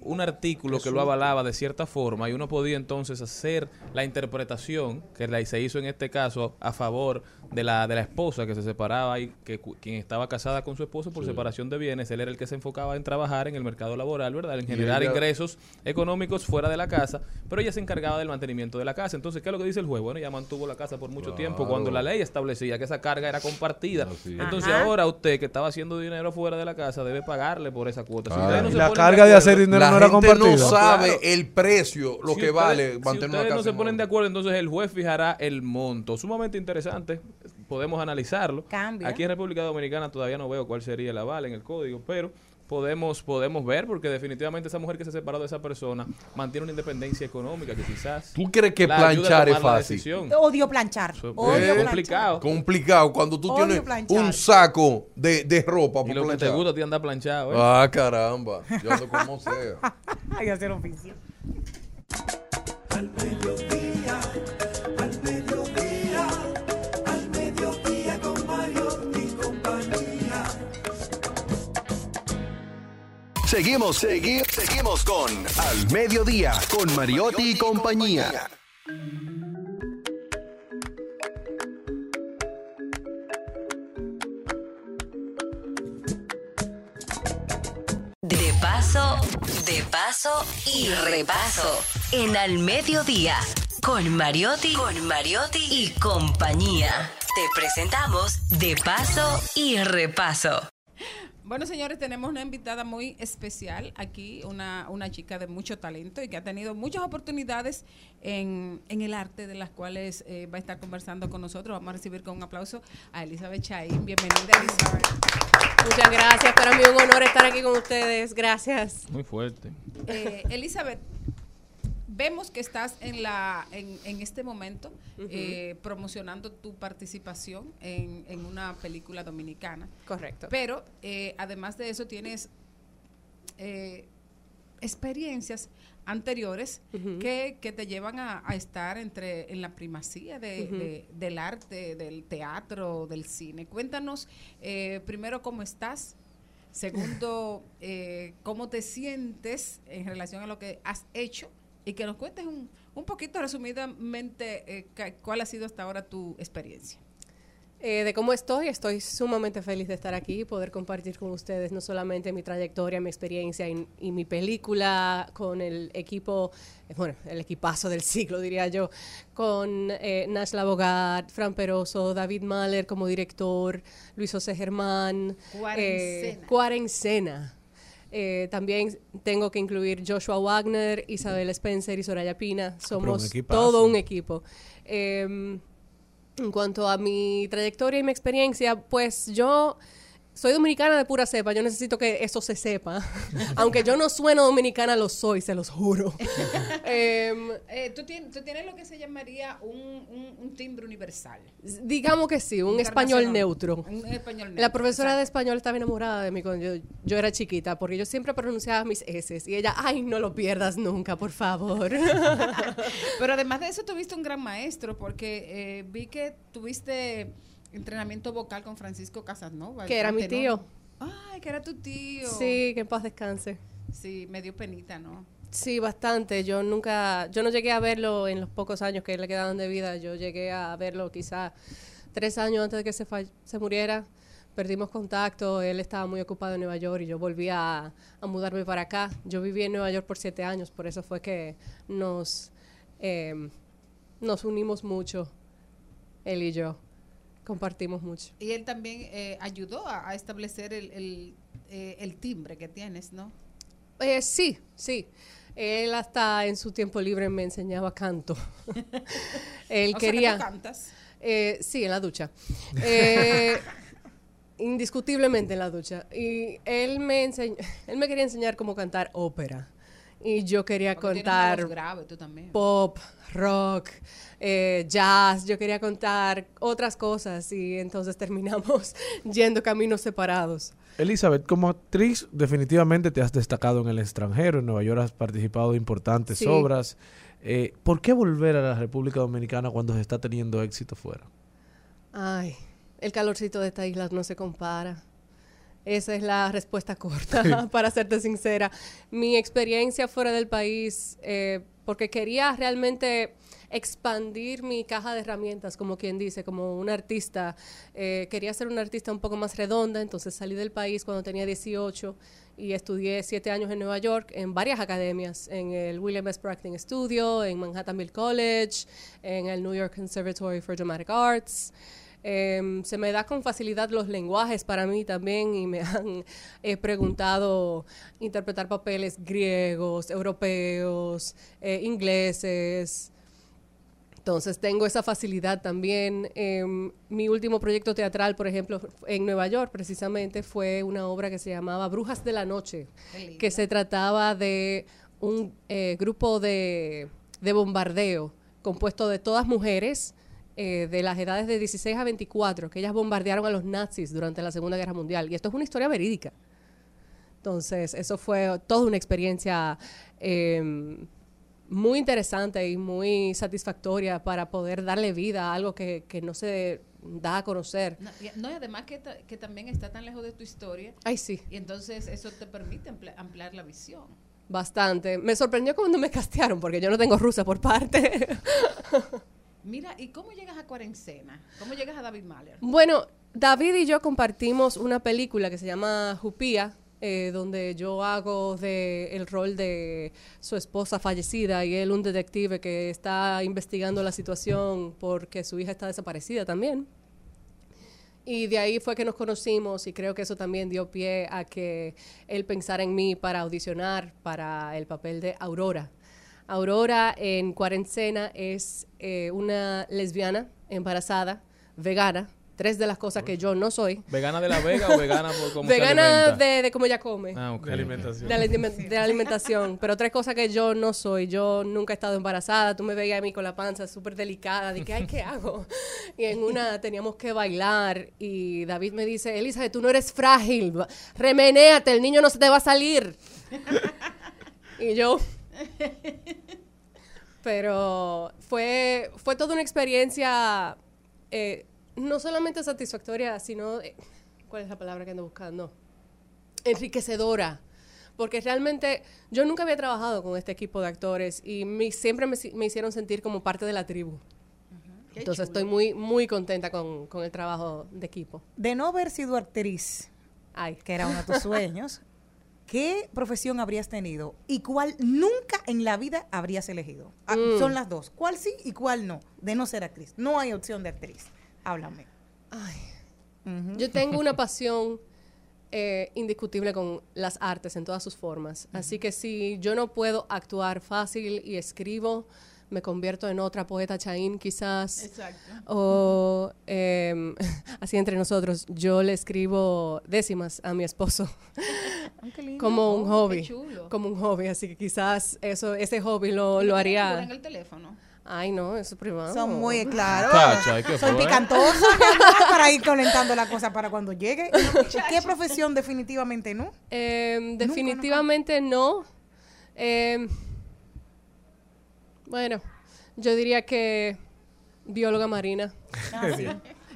un artículo que lo avalaba de cierta forma y uno podía entonces hacer la interpretación que la, se hizo en este caso a favor de la de la esposa que se separaba y que cu- quien estaba casada con su esposo por separación de bienes, él era el que se enfocaba en trabajar en el mercado laboral, ¿verdad? En generar ella- ingresos económicos fuera de la casa, pero ella se encargaba del mantenimiento de la casa. Entonces, ¿qué es lo que dice el juez? Bueno, ella mantuvo la casa por mucho tiempo cuando la ley establecía que esa carga era compartida. Así. Entonces, Ajá. ahora usted que estaba haciendo dinero fuera de la casa debe pagarle por esa cuota. Si Claro. ustedes no Y se la carga de acuerdo- hacer dinero la no era gente no sabe Claro. el precio, lo Si que ustedes- vale si mantener una ustedes casa. no se en ponen orden. de acuerdo, entonces el juez fijará el monto. Sumamente interesante. Podemos analizarlo. Cambia. Aquí en República Dominicana todavía no veo cuál sería el aval en el código, pero podemos podemos ver porque definitivamente esa mujer que se separó de esa persona mantiene una independencia económica que quizás ¿Tú crees que planchar es fácil? Odio planchar. Odio es planchar. complicado. Complicado cuando tú Odio tienes planchar. un saco de, de ropa Y por lo que te gusta a ti anda planchado. ¿eh? Ah, caramba. Yo ando como sea. [LAUGHS] Hay que hacer oficio. Al Seguimos, seguimos, seguimos con Al Mediodía, con Mariotti y compañía. De paso, de paso y repaso. En Al Mediodía, con Mariotti, con Mariotti y compañía. Te presentamos De paso y repaso. Bueno, señores, tenemos una invitada muy especial aquí, una, una chica de mucho talento y que ha tenido muchas oportunidades en, en el arte, de las cuales eh, va a estar conversando con nosotros. Vamos a recibir con un aplauso a Elizabeth Chaín. Bienvenida, Elizabeth. Muchas gracias, para mí un honor estar aquí con ustedes. Gracias. Muy fuerte. Eh, Elizabeth, vemos que estás en la en, en este momento eh, promocionando tu participación en, en una película dominicana. Correcto. Pero eh, además de eso tienes eh, experiencias anteriores que, que te llevan a, a estar entre en la primacía de- del arte, del teatro, del cine. Cuéntanos eh, primero cómo estás. Segundo, [LAUGHS] eh, cómo te sientes en relación a lo que has hecho y que nos cuentes un, un poquito resumidamente eh, cuál ha sido hasta ahora tu experiencia. Eh, de cómo estoy, estoy sumamente feliz de estar aquí y poder compartir con ustedes no solamente mi trayectoria, mi experiencia y, y mi película con el equipo, eh, bueno, el equipazo del [LAUGHS] siglo, diría yo, con eh, Nash Labogat, Fran Peroso, David Mahler como director, Luis José Germán, Cuarencena. eh, Cuarencena. Eh, también tengo que incluir Joshua Wagner, Isabel Spencer y Soraya Pina. Somos equipazo. todo un equipo. Em, en cuanto a mi trayectoria y mi experiencia, pues yo soy dominicana de pura cepa, yo necesito que eso se sepa. [LAUGHS] Aunque yo no sueno dominicana, lo soy, se los juro. [LAUGHS] Em, Eh, ¿tú, tienes, tú tienes lo que se llamaría un, un- un timbre universal. digamos que sí, un español neutro. Un español neutro. La profesora de español estaba enamorada de mí cuando yo, yo era chiquita, porque yo siempre pronunciaba mis S y ella, ay, no lo pierdas nunca, por favor. [LAUGHS] Pero además de eso tuviste un gran maestro porque eh, vi que tuviste entrenamiento vocal con Francisco Casanova. Que era mi tío. Ay, que era tu tío. sí, que en paz descanse. Sí, me dio penita, ¿no? Sí, bastante. Yo nunca, yo no llegué a verlo en los pocos años que le quedaban de vida. Yo llegué a verlo quizá tres años antes de que se, muriera. Perdimos contacto, él estaba muy ocupado en Nueva York y yo volví a, a mudarme para acá. Yo viví en Nueva York por siete años, por eso fue que nos, eh, nos unimos mucho, él y yo. Compartimos mucho. Y él también eh, ayudó a, a establecer el, el, eh, el timbre que tienes, ¿no? Eh, sí, sí. Él hasta en su tiempo libre me enseñaba canto. [LAUGHS] él O sea, que quería... tú cantas. Eh, sí, en la ducha. Eh, [LAUGHS] indiscutiblemente en la ducha. Y él me enseñó, [LAUGHS] él me quería enseñar cómo cantar ópera. Y yo quería Porque contar grave, tú también. pop, rock, eh, jazz, yo quería contar otras cosas y entonces [LAUGHS] terminamos yendo caminos separados. Elizabeth, como actriz, definitivamente te has destacado en el extranjero. En Nueva York has participado de importantes Sí. obras. Eh, ¿Por qué volver a la República Dominicana cuando se está teniendo éxito fuera? Ay, el calorcito de esta isla no se compara. Esa es la respuesta corta, [LAUGHS] para serte sincera. Mi experiencia fuera del país, eh, porque quería realmente expandir mi caja de herramientas, como quien dice, como un artista. Eh, quería ser una artista un poco más redonda, entonces salí del país cuando tenía 18 y estudié siete años en Nueva York en varias academias, en el William S. Acting Studio, en Manhattanville College, en el New York Conservatory for Dramatic Arts. Em, se me da con facilidad los lenguajes para mí también y me [LAUGHS] han eh, preguntado interpretar papeles griegos, europeos, eh, ingleses. Entonces tengo esa facilidad también. Em, mi último proyecto teatral, por ejemplo, en Nueva York precisamente, fue una obra que se llamaba Brujas de la Noche, que se trataba de un eh, grupo de, de bombardeo compuesto de todas mujeres eh, de las edades de 16 a 24, que ellas bombardearon a los nazis durante la Segunda Guerra Mundial. Y esto es una historia verídica. Entonces, eso fue toda una experiencia eh, muy interesante y muy satisfactoria para poder darle vida a algo que, que no se da a conocer. No, y- no, y además que, que también está tan lejos de tu historia Ay, sí, y entonces eso te permite ampli- ampliar la visión. bastante. Me sorprendió cuando me castearon, porque yo no tengo rusa por parte. [LAUGHS] Mira, ¿y cómo llegas a Cuarencena? ¿Cómo llegas a David Mahler? Bueno, David y yo compartimos una película que se llama Jupía, eh, donde yo hago el rol de su esposa fallecida y él un detective que está investigando la situación porque su hija está desaparecida también. Y de ahí fue que nos conocimos y creo que eso también dio pie a que él pensara en mí para audicionar para el papel de Aurora. Aurora en cuarentena es eh, una lesbiana embarazada, vegana, tres de las cosas que yo no soy. ¿Vegana de la Vega o [LAUGHS] vegana por cómo se Vegana alimenta? de, de cómo ella come. Ah, ok. De alimentación. De la, alime- de la alimentación, [LAUGHS] pero tres cosas que yo no soy. Yo nunca he estado embarazada. Tú me veías a mí con la panza súper delicada. De que, ay, ¿qué hago? Y en una teníamos que bailar. Y David me dice, Elizabeth, tú no eres frágil. Remenéate, el niño no se te va a salir. [LAUGHS] y yo. [LAUGHS] Pero fue, fue toda una experiencia eh, no solamente satisfactoria, sino. eh, ¿Cuál es la palabra que ando buscando? enriquecedora. Porque realmente yo nunca había trabajado con este equipo de actores y me- siempre me, me hicieron sentir como parte de la tribu. Qué Entonces chulo. estoy muy, muy contenta con, con el trabajo de equipo. De no haber sido actriz, Ay, que era uno de tus sueños, [LAUGHS] ¿qué profesión habrías tenido y cuál nunca en la vida habrías elegido? Ah, Mm. Son las dos. ¿Cuál sí y cuál no? De no ser actriz. No hay opción de actriz. Háblame. Ujú. yo tengo una [LAUGHS] pasión eh, indiscutible con las artes en todas sus formas. Así que si yo no puedo actuar fácil y escribo, me convierto en otra poeta chaín quizás. Exacto. O em, [LAUGHS] así entre nosotros, yo le escribo décimas a mi esposo. Ay, [LAUGHS] qué lindo. como un Oh, hobby. qué chulo. Como un hobby, así que quizás eso, ese hobby lo, lo en haría. el teléfono. Ay, no, eso es privado. Son muy claros. Chacha, ¿y qué Son fue? picantosos mi amor, [LAUGHS] para ir calentando la cosa para cuando llegue. ¿Qué profesión definitivamente no? Em, definitivamente no. Em, bueno, yo diría que bióloga marina.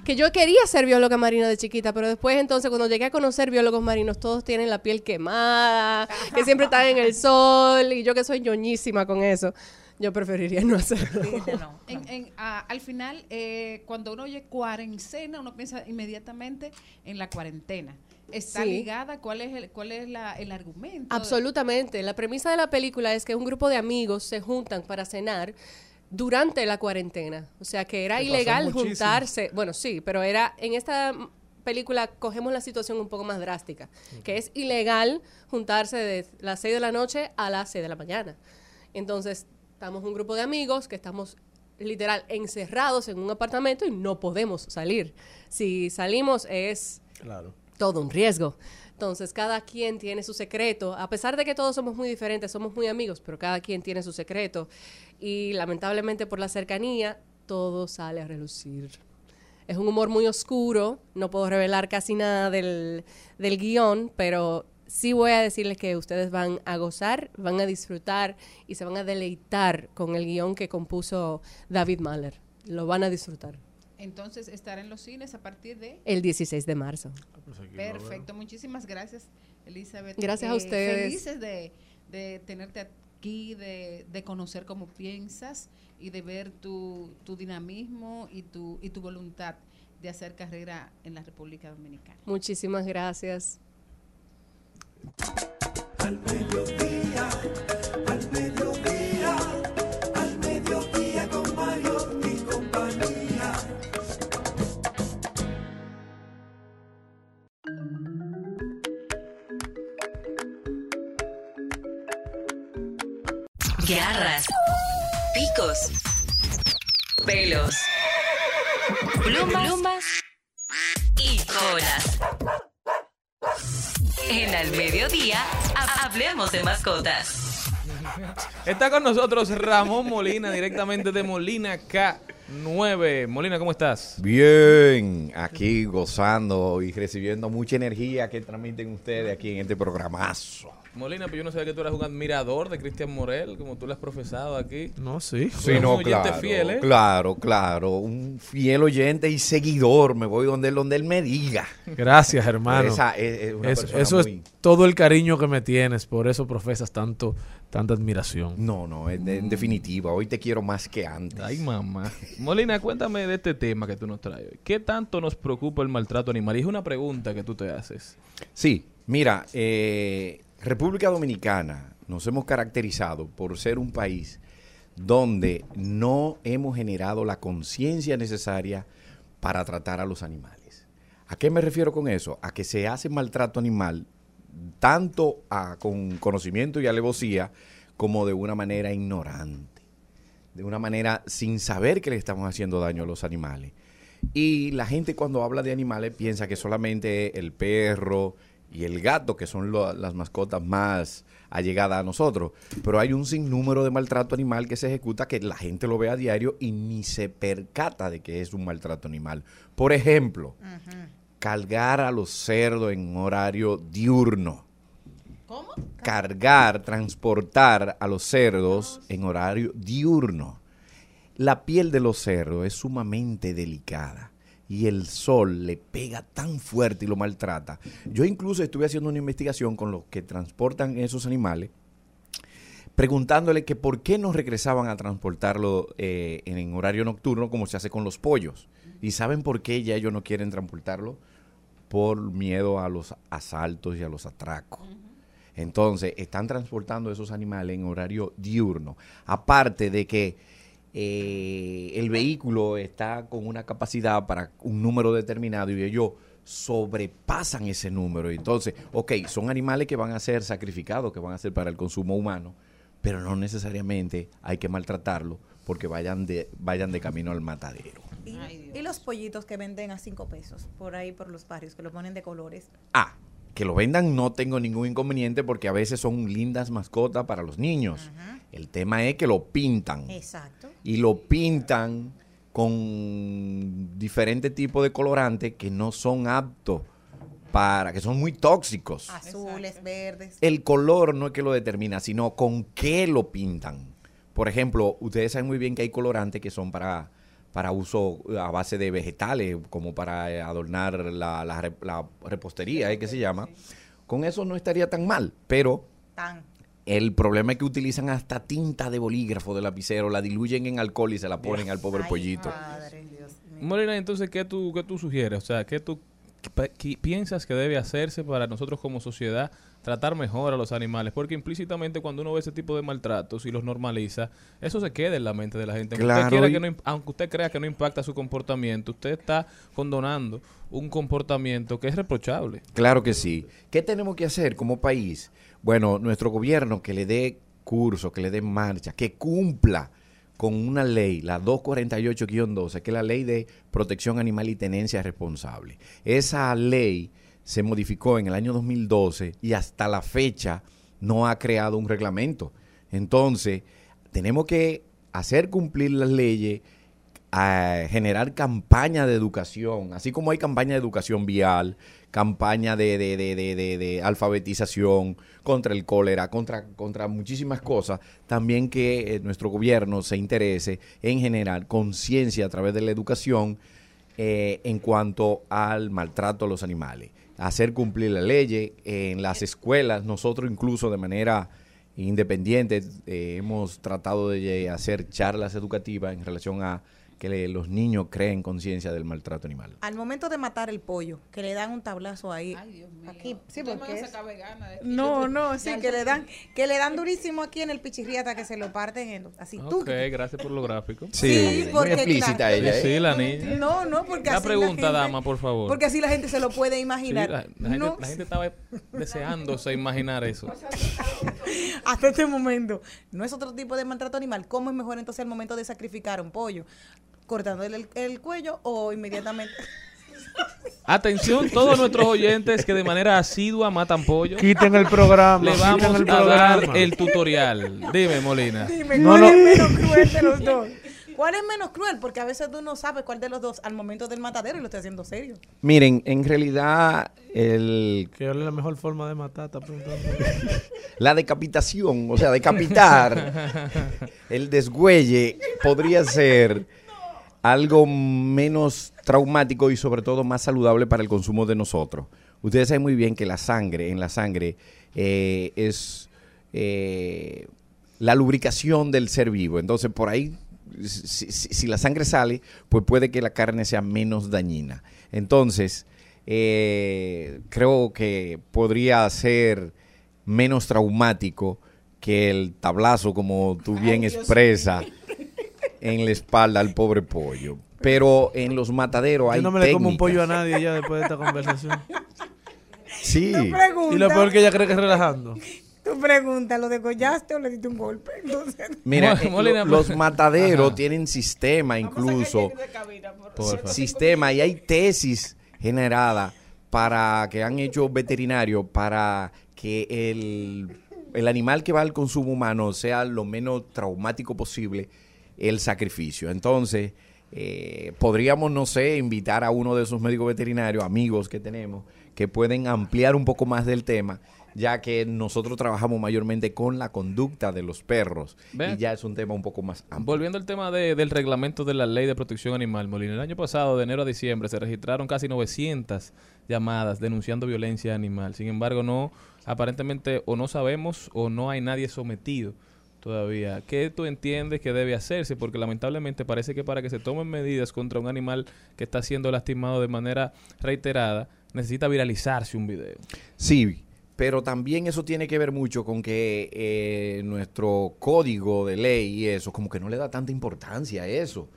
Que yo quería ser bióloga marina de chiquita, pero después entonces cuando llegué a conocer biólogos marinos, todos tienen la piel quemada, que siempre están en el sol, y yo que soy ñoñísima con eso, yo preferiría no hacerlo. No. [LAUGHS] En- en- a- al final, eh, cuando uno oye cuarentena, uno piensa inmediatamente en la cuarentena. Está Sí. ligada, ¿cuál es el, cuál es la- el argumento? Absolutamente. La premisa de la película es que un grupo de amigos se juntan para cenar durante la cuarentena. O sea que era ilegal muchísimo. juntarse. Bueno, sí, pero era en esta película cogemos la situación un poco más drástica, que es ilegal juntarse de las 6 de la noche a las 6 de la mañana. Entonces, estamos un grupo de amigos que estamos literal encerrados en un apartamento y no podemos salir. Si salimos es Claro. Todo un riesgo. Entonces, cada quien tiene su secreto. A pesar de que todos somos muy diferentes, somos muy amigos, pero cada quien tiene su secreto. Y lamentablemente por la cercanía, todo sale a relucir. Es un humor muy oscuro, no puedo revelar casi nada del, del guion, pero sí voy a decirles que ustedes van a gozar, van a disfrutar y se van a deleitar con el guion que compuso David Mahler. Lo van a disfrutar Entonces, estar en los cines a partir de... el 16 de marzo. Perfecto, muchísimas gracias, Elizabeth. Eh, Gracias a ustedes. Felices de, de tenerte aquí, de, de conocer cómo piensas y de ver tu, tu dinamismo y tu, y tu voluntad de hacer carrera en la República Dominicana. Muchísimas gracias. Al mediodía, al mediodía, picos, pelos, plumas, plumas y colas. En al mediodía, ha- hablemos de mascotas. Está con nosotros Ramón Molina, directamente de Molina K 9. Molina, ¿cómo estás? Bien, aquí gozando y recibiendo mucha energía que transmiten ustedes aquí en este programazo. Molina, pero yo no sabía que tú eras un admirador de Cristian Morel, como tú lo has profesado aquí. No, sí. Sí, no, un oyente claro, fiel, ¿eh? claro, claro, un fiel oyente y seguidor. Me voy donde él, donde él me diga. Gracias, hermano. Esa es- es una Eso- persona eso muy- es todo el cariño que me tienes, por eso profesas tanto, tanta admiración. No, no, en, en definitiva, hoy te quiero más que antes. Ay, mamá. Molina, cuéntame de este tema que tú nos traes. ¿Qué tanto nos preocupa el maltrato animal? Y es una pregunta que tú te haces. Sí, mira, eh, República Dominicana nos hemos caracterizado por ser un país donde no hemos generado la conciencia necesaria para tratar a los animales. ¿A qué me refiero con eso? A que se hace maltrato animal tanto a- con conocimiento y alevosía como de una manera ignorante, de una manera sin saber que le estamos haciendo daño a los animales. Y la gente cuando habla de animales piensa que solamente el perro y el gato, que son las mascotas más allegadas a nosotros, pero hay un sinnúmero de maltrato animal que se ejecuta que la gente lo ve a diario y ni se percata de que es un maltrato animal. Por ejemplo, cargar a los cerdos en horario diurno. ¿Cómo? Cargar, transportar a los cerdos en horario diurno. La piel de los cerdos es sumamente delicada y el sol le pega tan fuerte y lo maltrata. Yo incluso estuve haciendo una investigación con los que transportan esos animales, preguntándole que por qué no regresaban a transportarlo eh, en horario nocturno como se hace con los pollos. ¿Y saben por qué ya ellos no quieren transportarlo? Por miedo a los asaltos y a los atracos. Entonces, están transportando esos animales en horario diurno. Aparte de que eh, el vehículo está con una capacidad para un número determinado y ellos sobrepasan ese número. Entonces, ok, son animales que van a ser sacrificados, que van a ser para el consumo humano, pero no necesariamente hay que maltratarlos porque vayan de, vayan de camino al matadero. Y, y los pollitos que venden a cinco pesos por ahí por los barrios, que lo ponen de colores. Ah, que lo vendan no tengo ningún inconveniente porque a veces son lindas mascotas para los niños. El tema es que lo pintan. Exacto. Y lo pintan con diferentes tipos de colorantes que no son aptos para, que son muy tóxicos. Azules, verdes. El color no es que lo determina, sino con qué lo pintan. Por ejemplo, ustedes saben muy bien que hay colorantes que son para, para uso a base de vegetales, como para eh, adornar la, la re- la repostería, ¿eh? que se llama. Con eso no estaría tan mal, pero Tan. el problema es que utilizan hasta tinta de bolígrafo de lapicero, la diluyen en alcohol y se la ponen al pobre Ay, pollito. Molina, entonces, ¿qué tú, qué tú sugieres? O sea, ¿qué tú qué- qué piensas que debe hacerse para nosotros como sociedad tratar mejor a los animales? Porque implícitamente cuando uno ve ese tipo de maltratos y los normaliza, eso se queda en la mente de la gente. Aunque, Claro, usted, quiera y- que no, im- aunque usted crea que no impacta su comportamiento, usted está condonando un comportamiento que es reprochable. Claro que sí. ¿Qué tenemos que hacer como país? Bueno, nuestro gobierno que le dé curso, que le dé marcha, que cumpla con una ley, la 248-12, que es la ley de protección animal y tenencia responsable. Esa ley se modificó en el año 2012 y hasta la fecha no ha creado un reglamento. Entonces, tenemos que hacer cumplir las leyes, generar campaña de educación, así como hay campaña de educación vial, campaña de- de- de- de alfabetización contra el cólera, contra, contra muchísimas cosas, también que eh, nuestro gobierno se interese en generar conciencia a través de la educación eh, en cuanto al maltrato a los animales, hacer cumplir la ley en las escuelas, nosotros incluso de manera independiente eh, hemos tratado de hacer charlas educativas en relación a que le- los niños creen conciencia del maltrato animal. Al momento de matar el pollo, que le dan un tablazo ahí. Ay, Dios mío. Aquí, sí, porque es- vegana de aquí. No, no, sí, que le dan, que le dan durísimo aquí en el pichirriata, que se lo parten en, así. tú. Ok, gracias por lo gráfico. Sí, muy porque, explícita claro. ella. ¿eh? Sí, la niña. No, no, porque La así pregunta, gente- dama, por favor. Porque así la gente se lo puede Sí, imaginar. la, la gente, No, la gente estaba deseándose imaginar eso. [LAUGHS] hasta este momento. No es otro tipo de maltrato animal. ¿Cómo es mejor entonces el momento de sacrificar un pollo? ¿Cortándole el, el cuello o inmediatamente? Atención, todos nuestros oyentes que de manera asidua matan pollo. Quiten el programa. Le vamos el a dar el tutorial. Dime, Molina. Dime, No, ¿cuál no. es menos cruel de los dos? ¿Cuál es menos cruel? Porque a veces tú no sabes cuál de los dos al momento del matadero y lo estoy haciendo serio. Miren, en realidad el Que es la mejor forma de matar, está preguntando. [LAUGHS] La decapitación, o sea, decapitar, [LAUGHS] el desgüelle podría ser algo menos traumático y sobre todo más saludable para el consumo de nosotros. Ustedes saben muy bien que la sangre, en la sangre, eh, es eh, la lubricación del ser vivo. Entonces, por ahí, si, si- si la sangre sale, pues puede que la carne sea menos dañina. Entonces, eh, creo que podría ser menos traumático que el tablazo, como tú bien expresa, en la espalda al pobre pollo. Pero en los mataderos hay Yo no me le como un pollo a nadie ya después de esta conversación. Sí. Y lo peor que ella cree que es relajando. Tú preguntas, ¿lo degollaste o le diste un golpe? Entonces, Mira, eh, Molina, lo- los pues- mataderos Ajá. tienen sistema incluso. Sistema y hay tesis generadas para que han hecho veterinarios para que el, el animal que va al consumo humano sea lo menos traumático posible el sacrificio. Entonces, eh, podríamos, no sé, invitar a uno de esos médicos veterinarios, amigos que tenemos, que pueden ampliar un poco más del tema, ya que nosotros trabajamos mayormente con la conducta de los perros y ya es un tema un poco más amplio. Volviendo al tema de- del reglamento de la ley de protección animal, Molina, el año pasado, de enero a diciembre, se registraron casi 900 llamadas denunciando violencia animal. Sin embargo, no, aparentemente o no sabemos o no hay nadie sometido todavía. ¿Qué tú entiendes que debe hacerse? Porque lamentablemente parece que para que se tomen medidas contra un animal que está siendo lastimado de manera reiterada, necesita viralizarse un video. Sí, pero también eso tiene que ver mucho con que eh, nuestro código de ley y eso, como que no le da tanta importancia a eso.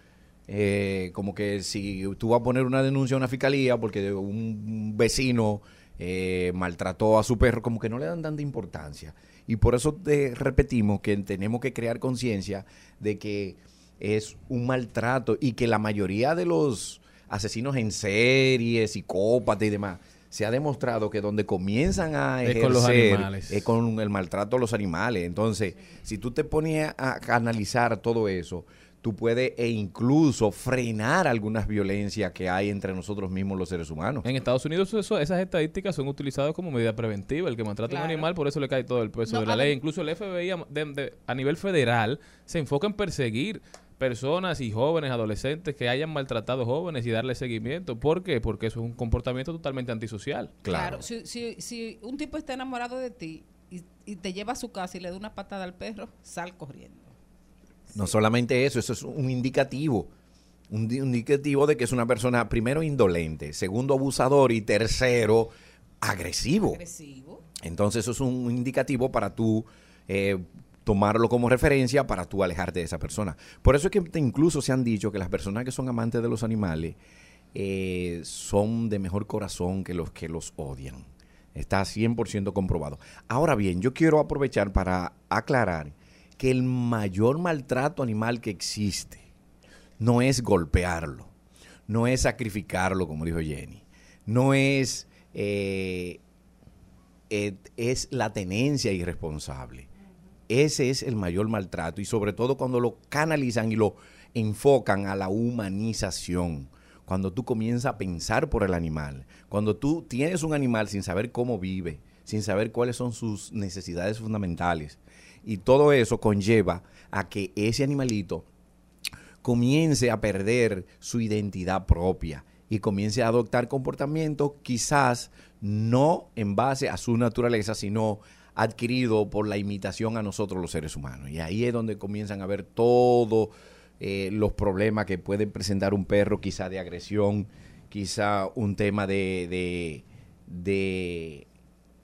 Eh, como que si tú vas a poner una denuncia a una fiscalía porque un vecino eh, maltrató a su perro, como que no le dan tanta importancia. Y por eso te repetimos que tenemos que crear conciencia de que es un maltrato y que la mayoría de los asesinos en serie, psicópatas y demás, se ha demostrado que donde comienzan a Es ejercer con los animales. es con el maltrato a los animales. Entonces, si tú te pones a, a analizar todo eso, tú puedes e incluso frenar algunas violencias que hay entre nosotros mismos los seres humanos. En Estados Unidos eso- esas estadísticas son utilizadas como medida preventiva. El que maltrata a un animal, por eso le cae todo el peso No, de la ley. ver- Incluso el FBI a, de- de- a nivel federal se enfoca en perseguir personas y jóvenes, adolescentes que hayan maltratado jóvenes y darle seguimiento. ¿Por qué? Porque eso es un comportamiento totalmente antisocial. Claro, si, si, si un tipo está enamorado de ti y, y te lleva a su casa y le da una patada al perro, sal corriendo. No solamente eso, eso es un indicativo. Un, di- un indicativo de que es una persona, primero, indolente, segundo, abusador y tercero, agresivo. Agresivo. Entonces eso es un indicativo para tú eh, tomarlo como referencia para tú alejarte de esa persona. Por eso es que incluso se han dicho que las personas que son amantes de los animales eh, son de mejor corazón que los que los odian. Está 100% comprobado. Ahora bien, yo quiero aprovechar para aclarar que el mayor maltrato animal que existe no es golpearlo, no es sacrificarlo, como dijo Jenny, no es, eh, eh, es la tenencia irresponsable. Ese es el mayor maltrato y sobre todo cuando lo canalizan y lo enfocan a la humanización. Cuando tú comienzas a pensar por el animal, cuando tú tienes un animal sin saber cómo vive, sin saber cuáles son sus necesidades fundamentales. Y todo eso conlleva a que ese animalito comience a perder su identidad propia y comience a adoptar comportamientos quizás no en base a su naturaleza, sino adquirido por la imitación a nosotros los seres humanos. Y ahí es donde comienzan a ver todos eh, los problemas que puede presentar un perro, quizá de agresión, quizá un tema de,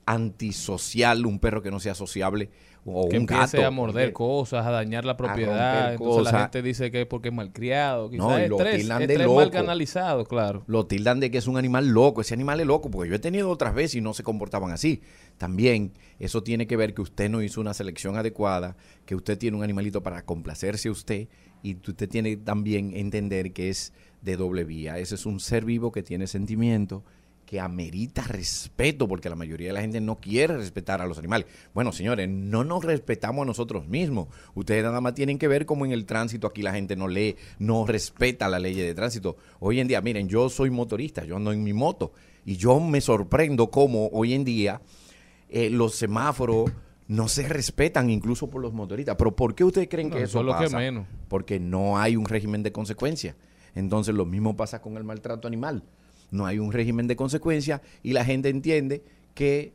antisocial, un perro que no sea sociable, o que un empiece gato. a morder cosas, a dañar la propiedad. Entonces la gente dice que es porque es malcriado. Quizás No, y es lo estrés, tildan de estrés mal canalizado, claro. Lo tildan de que es un animal loco. Ese animal es loco, porque yo he tenido otras veces y no se comportaban así. También eso tiene que ver que usted no hizo una selección adecuada, que usted tiene un animalito para complacerse a usted y usted tiene también entender que es de doble vía. Ese es un ser vivo que tiene sentimiento, que amerita respeto, porque la mayoría de la gente no quiere respetar a los animales. Bueno, señores, no nos respetamos a nosotros mismos. Ustedes nada más tienen que ver cómo en el tránsito aquí la gente no lee, no respeta la ley de tránsito. Hoy en día, miren, yo soy motorista, yo ando en mi moto y yo me sorprendo cómo hoy en día eh, los semáforos no se respetan incluso por los motoristas. Pero ¿por qué ustedes creen No, que eso eso es lo que pasa? menos. Porque no hay un régimen de consecuencia. Entonces lo mismo pasa con el maltrato animal. No hay un régimen de consecuencia y la gente entiende que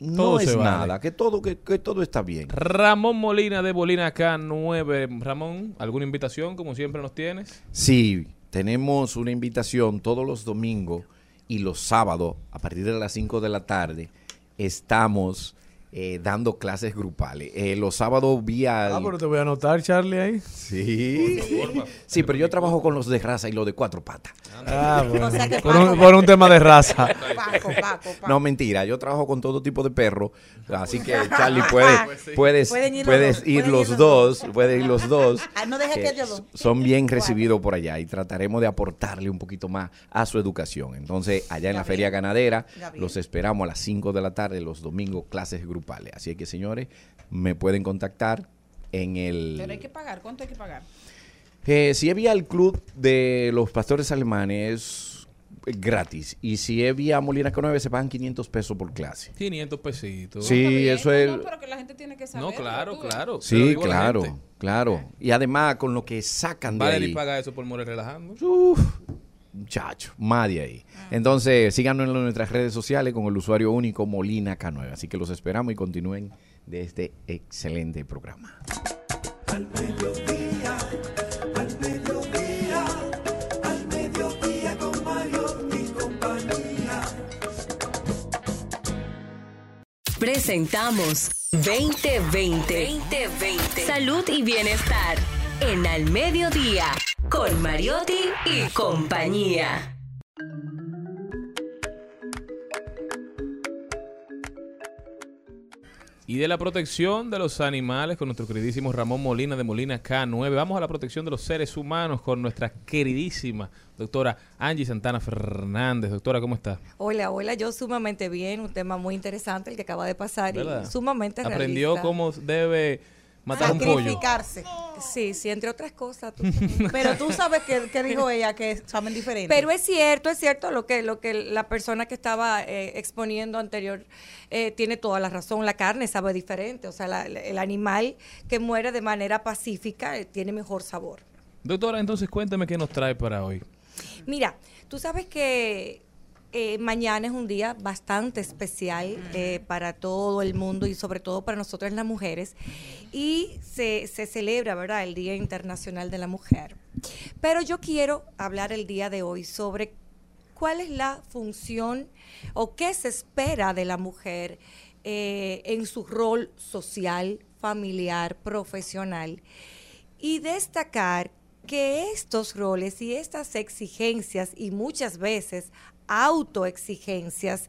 no Todo es vale. nada, que todo, que, que todo está bien. Ramón Molina de Bolina K9. Ramón, ¿alguna invitación como siempre nos tienes? Sí, tenemos una invitación todos los domingos y los sábados a partir de las 5 de la tarde. Estamos eh, dando clases grupales. Eh, los sábados vía... Ah, pero te voy a anotar, Charlie, ahí. Sí. Sí, pero yo trabajo con los de raza y los de cuatro patas. Ah, [LAUGHS] bueno. O sea que por, un, Paco- por un tema de raza. Paco, Paco, Paco. No, mentira, yo trabajo con todo tipo de perros, así que Charlie puede, puedes, Pueden ir los puedes dos, ir pueden los ir los dos, pueden ir los dos. Ah, no dejes que dos. Son bien recibidos por allá y trataremos de aportarle un poquito más a su educación. Entonces, allá en la Feria Ganadera, Gabriel. los esperamos a las 5 de la tarde, los domingos, clases grupales. Así que, señores, me pueden contactar en el... Pero hay que pagar. ¿Cuánto hay que pagar? Eh, si es vía el club de los pastores alemanes, es gratis. Y si es vía Molina K9, se pagan 500 pesos por clase. 500 pesitos. Sí, bien, eso no, es... no, pero que la gente tiene que saber. No, claro, claro. Sí, claro, claro. Y además, con lo que sacan de Vale, ahí... ni paga eso por morir relajando. Uf, muchacho, más de ahí. Entonces, síganos en nuestras redes sociales con el usuario único Molina K9. Así que los esperamos y continúen de este excelente programa. Al mediodía, al mediodía, al mediodía con Mario y compañía. Presentamos 2020. 2020. Salud y bienestar. En Al Mediodía. Con Mariotti y compañía. Y de la protección de los animales con nuestro queridísimo Ramón Molina de Molina K9. Vamos a la protección de los seres humanos con nuestra queridísima doctora Angie Santana Fernández. Doctora, ¿cómo está? Hola, hola, yo sumamente bien, un tema muy interesante el que acaba de pasar ¿Verdad? y sumamente Aprendió realista. cómo debe matar un pollo. Sacrificarse. Sí, sí, entre otras cosas. tú- [LAUGHS] Pero tú sabes que, que dijo [LAUGHS] ella que saben diferente. Pero es cierto, es cierto lo que lo que la persona que estaba eh, exponiendo anterior eh, tiene toda la razón. La carne sabe diferente, o sea, la- el animal que muere de manera pacífica eh, tiene mejor sabor. Doctora, entonces cuéntame qué nos trae para hoy. Mira, tú sabes que eh, mañana es un día bastante especial eh, para todo el mundo y sobre todo para nosotras las mujeres. Y se, se celebra, ¿verdad?, el Día Internacional de la Mujer. Pero yo quiero hablar el día de hoy sobre cuál es la función o qué se espera de la mujer eh, en su rol social, familiar, profesional y destacar que estos roles y estas exigencias y muchas veces autoexigencias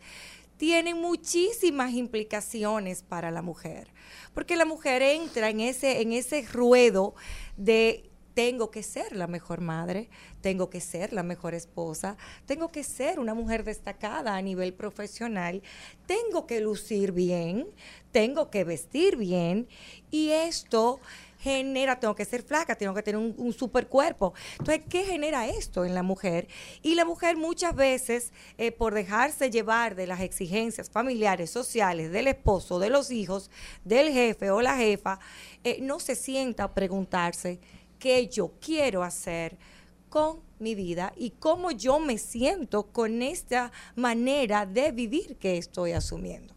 tienen muchísimas implicaciones para la mujer, porque la mujer entra en ese en ese ruedo de tengo que ser la mejor madre, tengo que ser la mejor esposa, tengo que ser una mujer destacada a nivel profesional, tengo que lucir bien, tengo que vestir bien y esto genera, tengo que ser flaca, tengo que tener un, un super cuerpo. Entonces, ¿qué genera esto en la mujer? Y la mujer muchas veces, eh, por dejarse llevar de las exigencias familiares, sociales, del esposo, de los hijos, del jefe o la jefa, eh, no se sienta a preguntarse qué yo quiero hacer con mi vida y cómo yo me siento con esta manera de vivir que estoy asumiendo.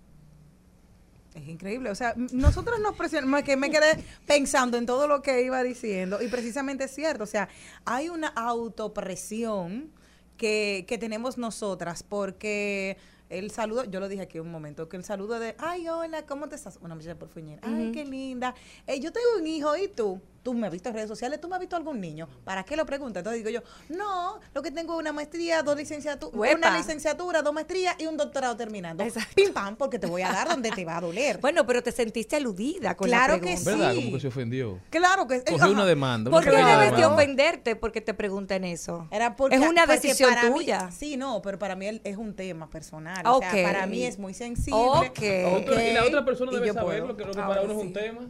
Es increíble. O sea, nosotros nos presionamos, que me quedé pensando en todo lo que iba diciendo, y precisamente es cierto. O sea, hay una autopresión que, que tenemos nosotras, porque el saludo, yo lo dije aquí un momento, que el saludo de, ay, hola, ¿cómo te estás? Una muchacha por fuñera, ay, Ujú. qué linda. Eh, yo tengo un hijo, ¿y tú? Tú me has visto en redes sociales, tú me has visto algún niño. ¿Para qué lo preguntas? Entonces digo yo, no, lo que tengo es una maestría, dos licenciaturas, una licenciatura, dos maestrías y un doctorado terminando. Pim pam, porque te voy a dar donde te va a doler. [LAUGHS] Bueno, pero te sentiste aludida con Claro la que pregunta. ¿Verdad? Sí. Como que se ofendió. Claro que Cogió ajá. una demanda. una ¿Por qué debes de ofenderte porque te preguntan eso? Era porque, es una decisión para mí- tuya. sí, no, pero para mí es un tema personal. Ok. O sea, para mí es muy sensible. Ok. Otra- y la otra persona debe saber puedo. lo que, lo que Ahora para uno es sí. un tema.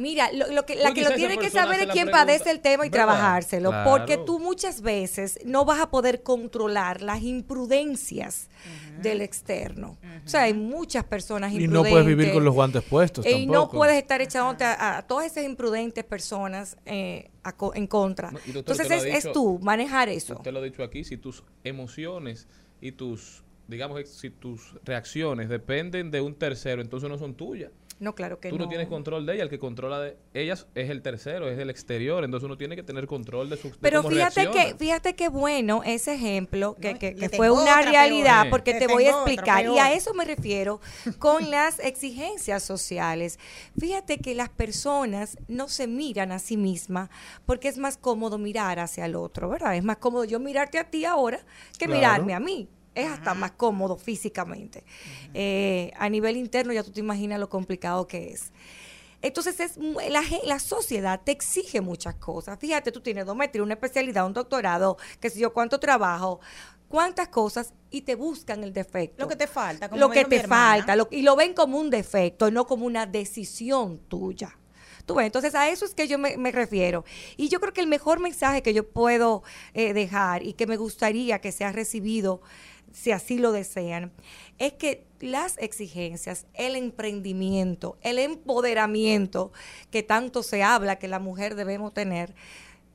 Mira, lo, lo que, la que lo tiene que saber es quién pregunta. padece el tema y ¿Verdad? trabajárselo. Claro. Porque tú muchas veces no vas a poder controlar las imprudencias del externo. O sea, hay muchas personas Y imprudentes. no puedes vivir con los guantes puestos Y no puedes estar echándote a, a todas esas imprudentes personas eh, a en contra. No, y doctor, Entonces es, dicho- tú, manejar eso. Usted lo ha dicho aquí, si tus emociones y tus, digamos, si tus reacciones dependen de un tercero, entonces no son tuyas. No, claro que Tú no. tienes control de ella, el que controla de ellas es el tercero, es el exterior, entonces uno tiene que tener control de su de Pero cómo fíjate que, fíjate que bueno ese ejemplo, que, que- que fue una realidad, peor. porque Le te voy a explicar. Y a eso me refiero con las exigencias sociales. Fíjate que las personas no se miran a sí mismas porque es más cómodo mirar hacia el otro, ¿verdad? Es más cómodo yo mirarte a ti ahora que Claro. mirarme a mí. Es hasta más cómodo físicamente. Eh, a nivel interno ya tú te imaginas lo complicado que es. Entonces, es, la, la sociedad te exige muchas cosas. Fíjate, tú tienes dos maestrías, una especialidad, un doctorado, qué sé yo, cuánto trabajo, cuántas cosas, y te buscan el defecto. Lo que te falta. como Lo que te falta, lo- y lo ven como un defecto, y no como una decisión tuya. Tú ves, entonces a eso es que yo me, me refiero. Y yo creo que el mejor mensaje que yo puedo eh, dejar y que me gustaría que sea recibido, si así lo desean, es que las exigencias, el emprendimiento, el empoderamiento que tanto se habla que la mujer debemos tener,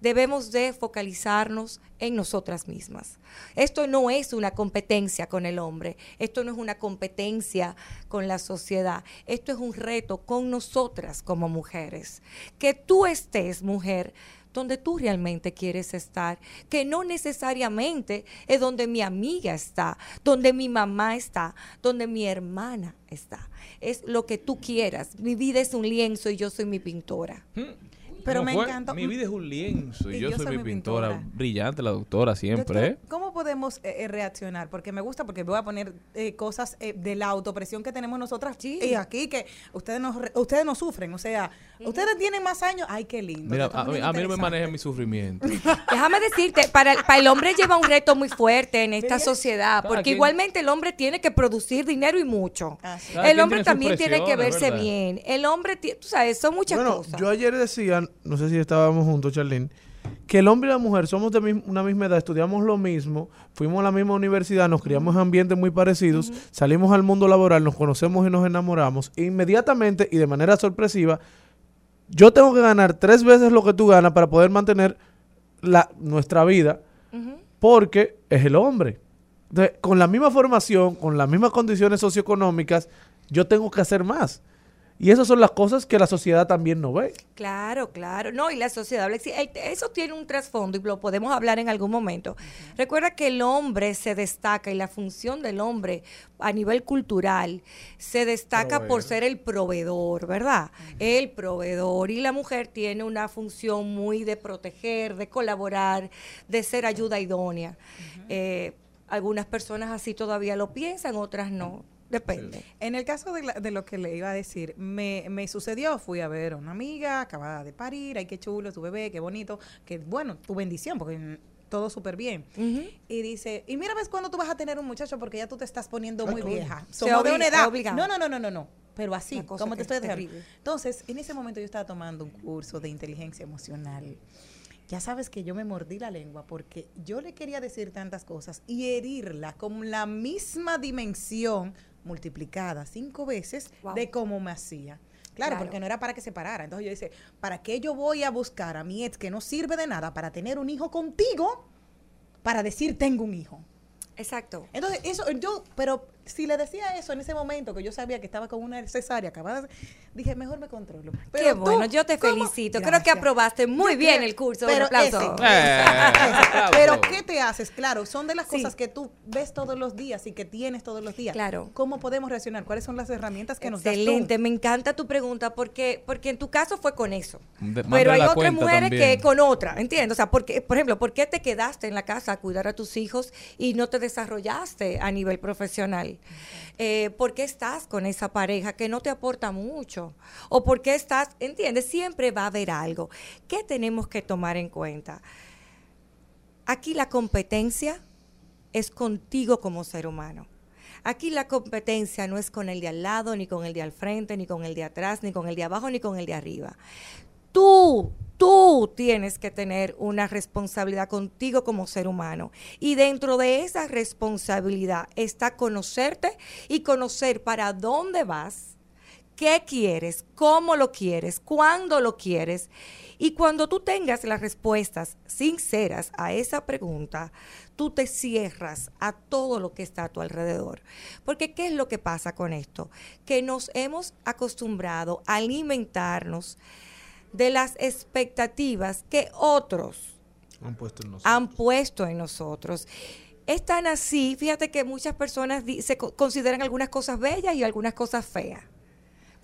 debemos de focalizarnos en nosotras mismas. Esto no es una competencia con el hombre, esto no es una competencia con la sociedad, esto es un reto con nosotras como mujeres. Que tú estés, mujer, donde tú realmente quieres estar, que no necesariamente es donde mi amiga está, donde mi mamá está, donde mi hermana está. Es lo que tú quieras. Mi vida es un lienzo y yo soy mi pintora. Pero ¿Cómo me fue? encantó. Mi vida es un lienzo y, Y yo, yo soy, soy mi pintora. pintora. Brillante la doctora siempre. Doctor, ¿Cómo podemos eh, eh, reaccionar? Porque me gusta, porque voy a poner eh, cosas eh, de la autopresión que tenemos nosotras Sí. y aquí que ustedes no, re- ustedes no sufren. O sea, ustedes tienen más años. Ay, qué lindo. Mira, a, a mí no me maneja mi sufrimiento. [LAUGHS] Déjame decirte, para el, para el hombre lleva un reto muy fuerte en esta sociedad, porque quien- igualmente el hombre tiene que producir dinero y mucho. Ah, sí. El hombre tiene también tiene que verse ¿verdad? bien. El hombre, tú sabes, son muchas bueno, cosas. yo ayer decía, no sé si estábamos juntos, Charlene, que el hombre y la mujer somos de mi- una misma edad, estudiamos lo mismo, fuimos a la misma universidad, nos criamos en ambientes muy parecidos, salimos al mundo laboral, nos conocemos y nos enamoramos. E inmediatamente y de manera sorpresiva, yo tengo que ganar tres veces lo que tú ganas para poder mantener la, nuestra vida, porque es el hombre. Entonces, con la misma formación, con las mismas condiciones socioeconómicas, yo tengo que hacer más. Y esas son las cosas que la sociedad también no ve. Claro, claro. No, y la sociedad, eso tiene un trasfondo y lo podemos hablar en algún momento. Recuerda que el hombre se destaca y la función del hombre a nivel cultural se destaca por ser el proveedor, ¿verdad? El proveedor. Y la mujer tiene una función muy de proteger, de colaborar, de ser ayuda idónea. Eh, algunas personas así todavía lo piensan, otras no. Depende. En el caso de, la- de lo que le iba a decir, me, me sucedió, fui a ver a una amiga, acababa de parir, ay, qué chulo, tu bebé, qué bonito, que bueno, tu bendición, porque todo súper bien. Y dice, y mira, ves cuando tú vas a tener un muchacho porque ya tú te estás poniendo muy vieja. Somos de una edad. obligado. No, no, no, no, no, no. Pero así, como te estoy es dejando. terrible. Entonces, en ese momento yo estaba tomando un curso de inteligencia emocional. Ya sabes que yo me mordí la lengua porque yo le quería decir tantas cosas y herirla con la misma dimensión multiplicada cinco veces Wow. de cómo me hacía. Claro, Claro. porque no era para que se parara. Entonces yo dice, ¿para qué yo voy a buscar a mi ex que no sirve de nada para tener un hijo contigo para decir tengo un hijo? Exacto. Entonces, eso, yo, pero si le decía eso en ese momento que yo sabía que estaba con una cesárea acabada, dije, mejor me controlo. Qué Pero tú, bueno, yo te ¿cómo? felicito. Creo que aprobaste muy Yo bien creo- el curso. Pero un aplauso. ese- Eh, ese- Pero. ¿qué te haces? Claro, son de las Sí. cosas que tú ves todos los días y que tienes todos los días. Claro. ¿Cómo podemos reaccionar? ¿Cuáles son las herramientas que nos das? Excelente, me encanta tu pregunta porque porque en tu caso fue con eso. De- Pero hay otras mujeres también. que con otra, ¿entiendes? O sea, porque, por ejemplo, ¿por qué te quedaste en la casa a cuidar a tus hijos y no te desarrollaste a nivel profesional? Eh, ¿Por qué estás con esa pareja que no te aporta mucho? ¿O por qué estás, entiendes? Siempre va a haber algo. ¿Qué tenemos que tomar en cuenta? Aquí la competencia es contigo como ser humano. Aquí la competencia no es con el de al lado, ni con el de al frente, ni con el de atrás, ni con el de abajo, ni con el de arriba. Tú, tú tienes que tener una responsabilidad contigo como ser humano. Y dentro de esa responsabilidad está conocerte y conocer para dónde vas, qué quieres, cómo lo quieres, cuándo lo quieres. Y cuando tú tengas las respuestas sinceras a esa pregunta, tú te cierras a todo lo que está a tu alrededor. Porque ¿qué es lo que pasa con esto? Que nos hemos acostumbrado a alimentarnos de las expectativas que otros Han puesto en nosotros. han puesto en nosotros. Es tan así, fíjate que muchas personas se co- consideran algunas cosas bellas y algunas cosas feas.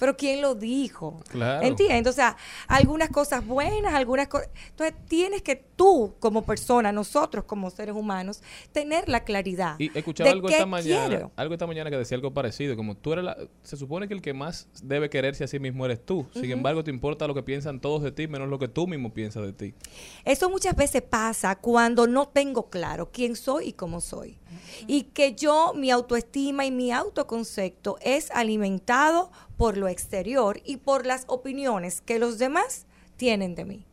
Pero ¿quién lo dijo? Claro. ¿Entiendes? O sea, algunas cosas buenas, algunas cosas... Entonces tienes que tú, como persona, nosotros como seres humanos, tener la claridad. Y escuchaba de algo qué esta mañana, quiero. algo esta mañana que decía algo parecido, como tú eres la, se supone que el que más debe quererse a sí mismo eres tú. Sin embargo, te importa lo que piensan todos de ti, menos lo que tú mismo piensas de ti. Eso muchas veces pasa cuando no tengo claro quién soy y cómo soy. Y que yo, mi autoestima y mi autoconcepto es alimentado por lo exterior y por las opiniones que los demás tienen de mí.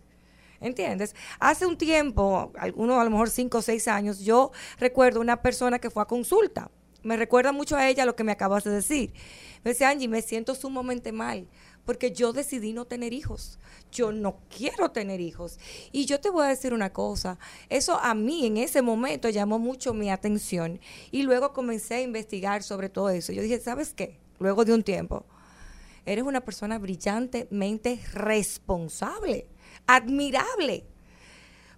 ¿Entiendes? Hace un tiempo, algunos a lo mejor cinco o seis años, yo recuerdo una persona que fue a consulta. Me recuerda mucho a ella lo que me acabas de decir. Me decía, Angie, me siento sumamente mal porque yo decidí no tener hijos. Yo no quiero tener hijos. Y yo te voy a decir una cosa, eso a mí en ese momento llamó mucho mi atención y luego comencé a investigar sobre todo eso. Yo dije, ¿sabes qué? Luego de un tiempo, eres una persona brillantemente responsable, admirable,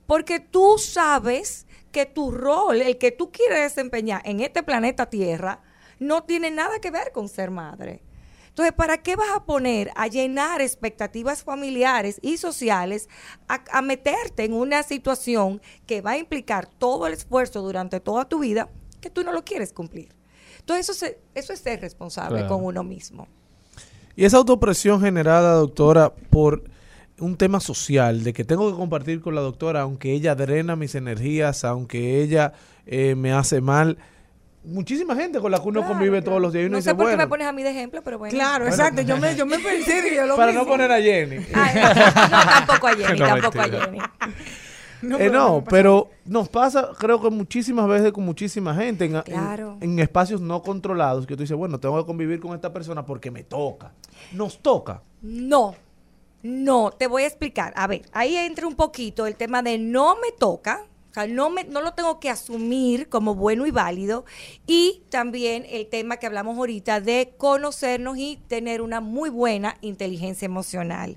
porque tú sabes que tu rol, el que tú quieres desempeñar en este planeta Tierra, no tiene nada que ver con ser madre. Entonces, ¿para qué vas a poner a llenar expectativas familiares y sociales a, a meterte en una situación que va a implicar todo el esfuerzo durante toda tu vida que tú no lo quieres cumplir? Entonces, eso, se- eso es ser responsable Claro. con uno mismo. Y esa autopresión generada, doctora, por un tema social, de que tengo que compartir con la doctora, aunque ella drena mis energías, aunque ella eh, me hace mal. Muchísima gente con la que uno convive todos los días y uno No dice, sé por qué bueno, me pones a mí de ejemplo, pero bueno. Claro, exacto. Yo me, yo me [LAUGHS] pensé, dije, lo para no poner a Jenny. [LAUGHS] no, tampoco a Jenny, [LAUGHS] No, tampoco a. Jenny. No, Eh, pero no, nos pasa, creo que muchísimas veces con muchísima gente en, en- Claro. en espacios no controlados que tú dices, bueno, tengo que convivir con esta persona porque me toca. Nos toca. No, no, te voy a explicar. A ver, ahí entra un poquito el tema de no me toca, o sea, no, me, no lo tengo que asumir como bueno y válido. Y también el tema que hablamos ahorita de conocernos y tener una muy buena inteligencia emocional.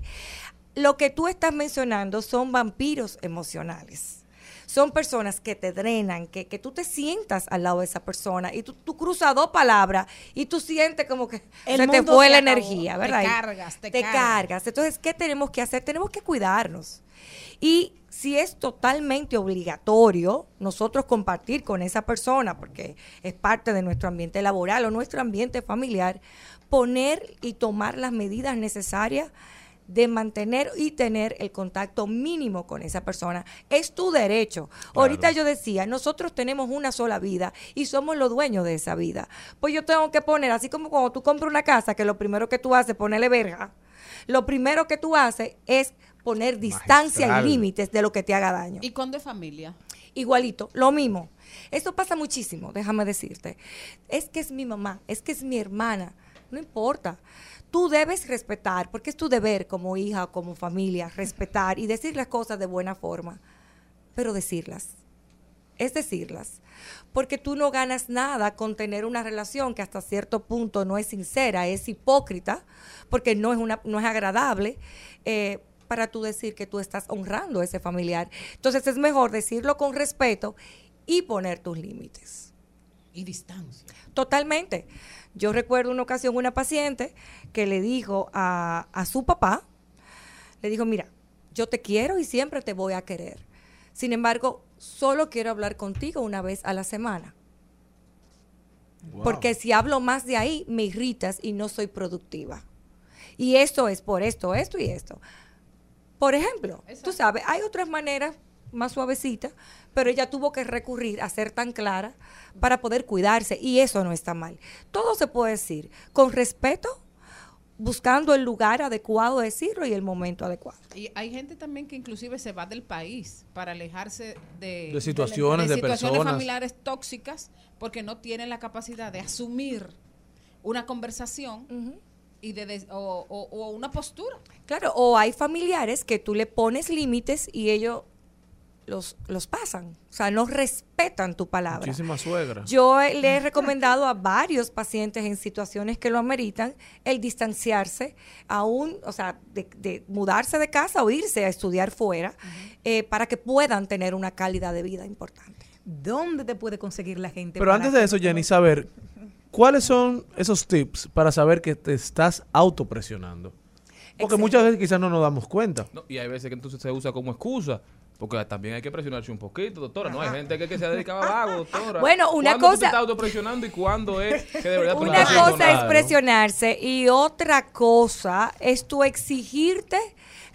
Lo que tú estás mencionando son vampiros emocionales. Son personas que te drenan, que, que tú te sientas al lado de esa persona y tú, tú cruzas dos palabras y tú sientes como que El se te fue se la energía, Te ¿verdad? Y cargas, te te cargas. cargas. Entonces, ¿qué tenemos que hacer? Tenemos que cuidarnos. Y si es totalmente obligatorio nosotros compartir con esa persona, porque es parte de nuestro ambiente laboral o nuestro ambiente familiar, poner y tomar las medidas necesarias de mantener y tener el contacto mínimo con esa persona. Es tu derecho. Ahorita yo decía, nosotros tenemos una sola vida y somos los dueños de esa vida. Pues yo tengo que poner, así como cuando tú compras una casa, que lo primero que tú haces es ponerle verja, lo primero que tú haces es poner distancia Magistral. y límites de lo que te haga daño. ¿Y cuándo es familia? Igualito, lo mismo. Eso pasa muchísimo, déjame decirte. Es que es mi mamá, es que es mi hermana, no importa. Tú debes respetar, porque es tu deber como hija o como familia, respetar y decir las cosas de buena forma, pero decirlas. es decirlas. Porque tú no ganas nada con tener una relación que hasta cierto punto no es sincera, es hipócrita, porque no es, una, no es agradable. eh, para tú decir que tú estás honrando a ese familiar. Entonces es mejor decirlo con respeto y poner tus límites. Y distancia. Totalmente. Yo recuerdo una ocasión una paciente que le dijo a, a su papá, le dijo, mira, yo te quiero y siempre te voy a querer. Sin embargo, solo quiero hablar contigo una vez a la semana. Porque si hablo más de ahí, me irritas y no soy productiva. Y esto es por esto, esto y esto. Por ejemplo, tú sabes, hay otras maneras más suavecitas, pero ella tuvo que recurrir a ser tan clara para poder cuidarse y eso no está mal. Todo se puede decir con respeto, buscando el lugar adecuado de decirlo y el momento adecuado. Y hay gente también que inclusive se va del país para alejarse de, De situaciones, de situaciones personas. familiares tóxicas porque no tienen la capacidad de asumir una conversación y de, o, o- o una postura. Claro, o hay familiares que tú le pones límites y ellos los, los pasan, o sea, no respetan tu palabra. Muchísimas suegras. Yo le he recomendado a varios pacientes en situaciones que lo ameritan el distanciarse, aún, o sea, de, de mudarse de casa o irse a estudiar fuera, eh, para que puedan tener una calidad de vida importante. ¿Dónde te puede conseguir la gente? Pero antes de eso, Jenny, saber, ¿cuáles son esos tips para saber que te estás autopresionando? Porque muchas veces quizás no nos damos cuenta. No, y hay veces que entonces se usa como excusa. Porque también hay que presionarse un poquito, doctora. No hay gente que, que se dedica a vago, doctora. Bueno, una ¿Cuándo tú te cosa- estás autopresionando y cuándo es que de verdad tú Una cosa es presionarse y otra cosa es tú exigirte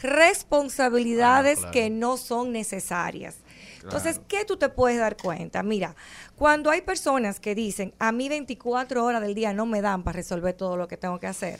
responsabilidades claro. que no son necesarias. Entonces, ¿qué tú te puedes dar cuenta? Mira, cuando hay personas que dicen, a mí 24 horas del día no me dan para resolver todo lo que tengo que hacer,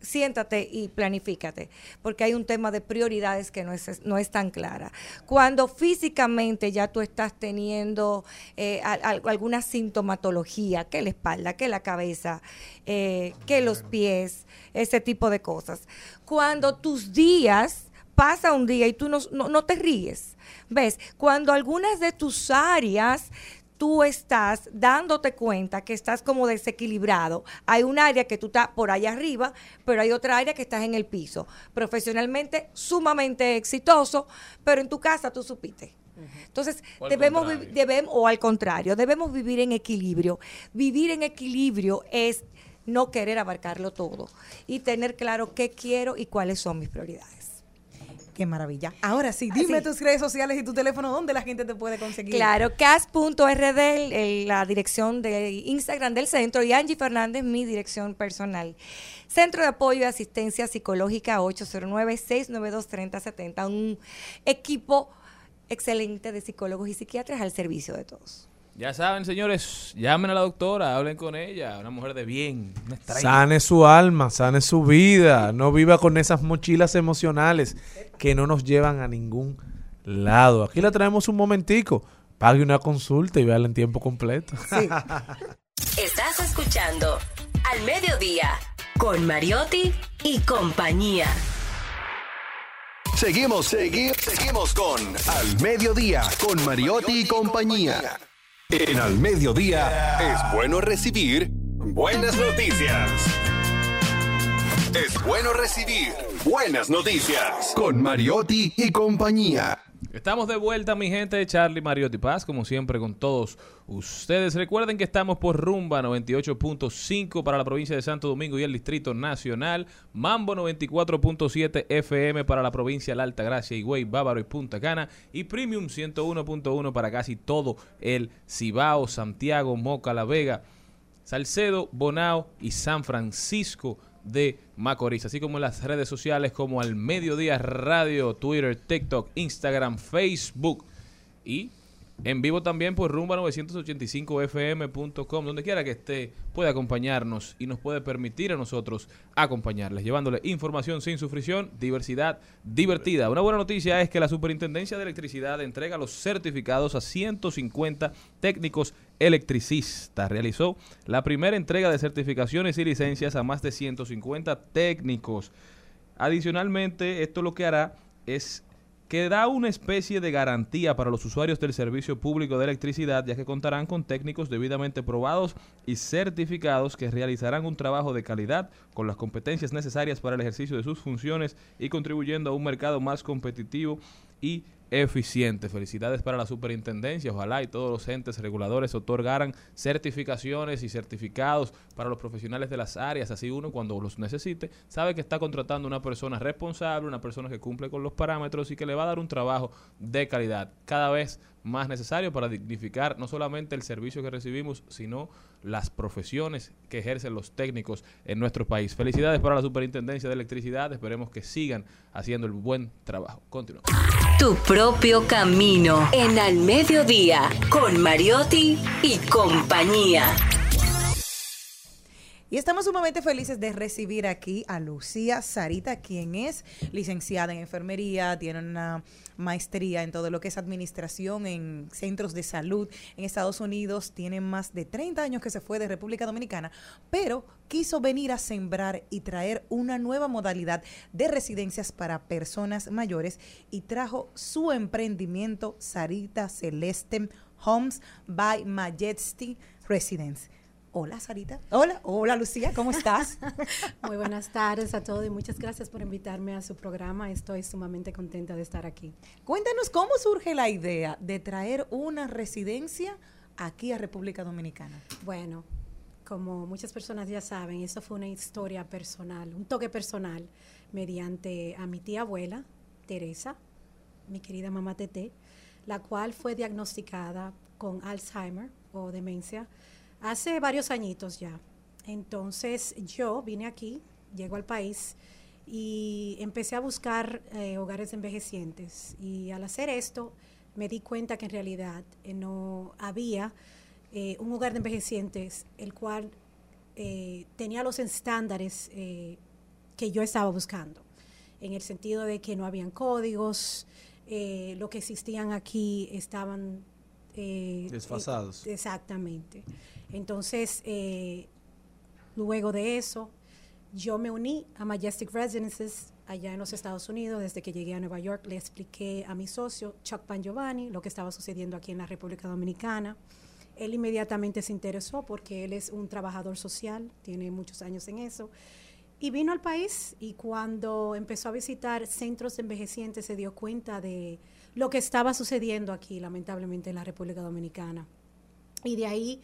siéntate y planifícate, porque hay un tema de prioridades que no es, no es tan clara. Cuando físicamente ya tú estás teniendo eh, al- al- alguna sintomatología, que la espalda, que la cabeza, eh, que los pies, ese tipo de cosas. Cuando tus días pasa un día y tú no, no- no te ríes, ¿ves? Cuando algunas de tus áreas tú estás dándote cuenta que estás como desequilibrado. Hay un área que tú estás por allá arriba, pero hay otra área que estás en el piso. Profesionalmente sumamente exitoso, pero en tu casa tú supiste. Entonces, debemos, debemos, o al contrario, debemos vivir en equilibrio. Vivir en equilibrio es no querer abarcarlo todo y tener claro qué quiero y cuáles son mis prioridades. Qué maravilla. Ahora sí, dime sí. tus redes sociales y tu teléfono donde la gente te puede conseguir. Claro, cas.rd, la dirección de Instagram del centro, y Angie Fernández, mi dirección personal. Centro de Apoyo y Asistencia Psicológica 809-692-3070. Un equipo excelente de psicólogos y psiquiatras al servicio de todos. Ya saben, señores, llamen a la doctora, hablen con ella, una mujer de bien, una. Sane su alma, sane su vida. No viva con esas mochilas emocionales que no nos llevan a ningún lado. Aquí la traemos un momentico. Pague una consulta y véala en tiempo completo. [LAUGHS] Estás escuchando Al Mediodía con Mariotti y compañía. Seguimos, seguimos, seguimos con Al Mediodía, con Mariotti y compañía. En Al Mediodía es bueno recibir buenas noticias. Es bueno recibir buenas noticias con Mariotti y compañía. Estamos de vuelta, mi gente Charlie Mariotti Paz, como siempre con todos ustedes. Recuerden que estamos por Rumba 98.5 para la provincia de Santo Domingo y el Distrito Nacional, Mambo 94.7 FM para la provincia de La Altagracia, Higüey, Bávaro y Punta Cana, y Premium 101.1 para casi todo el Cibao, Santiago, Moca, La Vega, Salcedo, Bonao y San Francisco de Macorís, así como en las redes sociales como al Mediodía Radio, Twitter, TikTok, Instagram, Facebook y en vivo también por rumba985fm.com, donde quiera que esté, puede acompañarnos y nos puede permitir a nosotros acompañarles, llevándole información sin sufrición, diversidad divertida. Una buena noticia es que la Superintendencia de Electricidad entrega los certificados a 150 técnicos electricistas. Realizó la primera entrega de certificaciones y licencias a más de 150 técnicos. Adicionalmente, esto lo que hará es que da una especie de garantía para los usuarios del servicio público de electricidad, ya que contarán con técnicos debidamente probados y certificados que realizarán un trabajo de calidad con las competencias necesarias para el ejercicio de sus funciones y contribuyendo a un mercado más competitivo y eficiente. Felicidades para la superintendencia. Ojalá y todos los entes reguladores otorgaran certificaciones y certificados para los profesionales de las áreas. Así uno cuando los necesite sabe que está contratando una persona responsable, una persona que cumple con los parámetros y que le va a dar un trabajo de calidad cada vez más necesario para dignificar no solamente el servicio que recibimos, sino las profesiones que ejercen los técnicos en nuestro país. Felicidades para la Superintendencia de Electricidad. Esperemos que sigan haciendo el buen trabajo. Continuamos. Tu propio camino en Al Mediodía con Mariotti y compañía. Y estamos sumamente felices de recibir aquí a Lucía Sarita, quien es licenciada en enfermería, tiene una maestría en todo lo que es administración en centros de salud en Estados Unidos, tiene más de 30 años que se fue de República Dominicana, pero quiso venir a sembrar y traer una nueva modalidad de residencias para personas mayores y trajo su emprendimiento Sarita Celeste Homes by Majesty Residence. Hola, Sarita. Hola, hola, Lucía, ¿cómo estás? [LAUGHS] Muy buenas tardes a todos y muchas gracias por invitarme a su programa. Estoy sumamente contenta de estar aquí. Cuéntanos cómo surge la idea de traer una residencia aquí a República Dominicana. Bueno, como muchas personas ya saben, eso fue una historia personal, un toque personal, mediante a mi tía abuela, Teresa, mi querida mamá Tete, la cual fue diagnosticada con Alzheimer o demencia hace varios añitos ya. Entonces yo vine aquí, llego al país y empecé a buscar eh, hogares de envejecientes. Y al hacer esto me di cuenta que en realidad eh, no había eh, un hogar de envejecientes el cual eh, tenía los estándares que yo estaba buscando, en el sentido de que no habían códigos, lo que existían aquí estaban... Desfasados. exactamente. Entonces, eh, luego de eso, yo me uní a Majestic Residences allá en los Estados Unidos. Desde que llegué a Nueva York, le expliqué a mi socio, Chuck Pangiovanni, lo que estaba sucediendo aquí en la República Dominicana. Él inmediatamente se interesó porque él es un trabajador social, tiene muchos años en eso. Y vino al país y cuando empezó a visitar centros de envejecientes se dio cuenta de lo que estaba sucediendo aquí, lamentablemente, en la República Dominicana. Y de ahí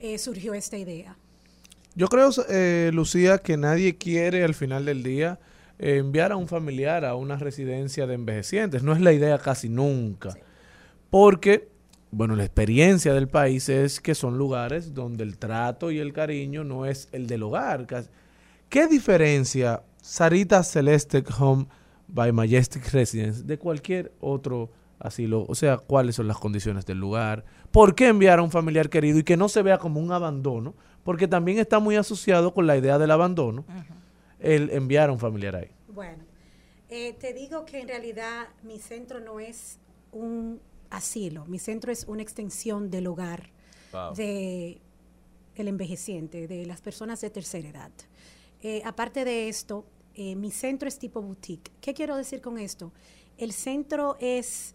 eh, surgió esta idea. Yo creo, eh, Lucía, que nadie quiere al final del día eh, enviar a un familiar a una residencia de envejecientes. No es la idea casi nunca. Porque, bueno, la experiencia del país es que son lugares donde el trato y el cariño no es el del hogar. ¿Qué diferencia Sarita Celeste Home by Majestic Residence de cualquier otro asilo? O sea, ¿cuáles son las condiciones del lugar? ¿Por qué enviar a un familiar querido y que no se vea como un abandono? Porque también está muy asociado con la idea del abandono el enviar a un familiar ahí. Bueno, eh, te digo que en realidad mi centro no es un asilo, mi centro es una extensión del hogar Wow. de el envejeciente, de las personas de tercera edad. Eh, aparte de esto, eh, mi centro es tipo boutique. ¿Qué quiero decir con esto? El centro es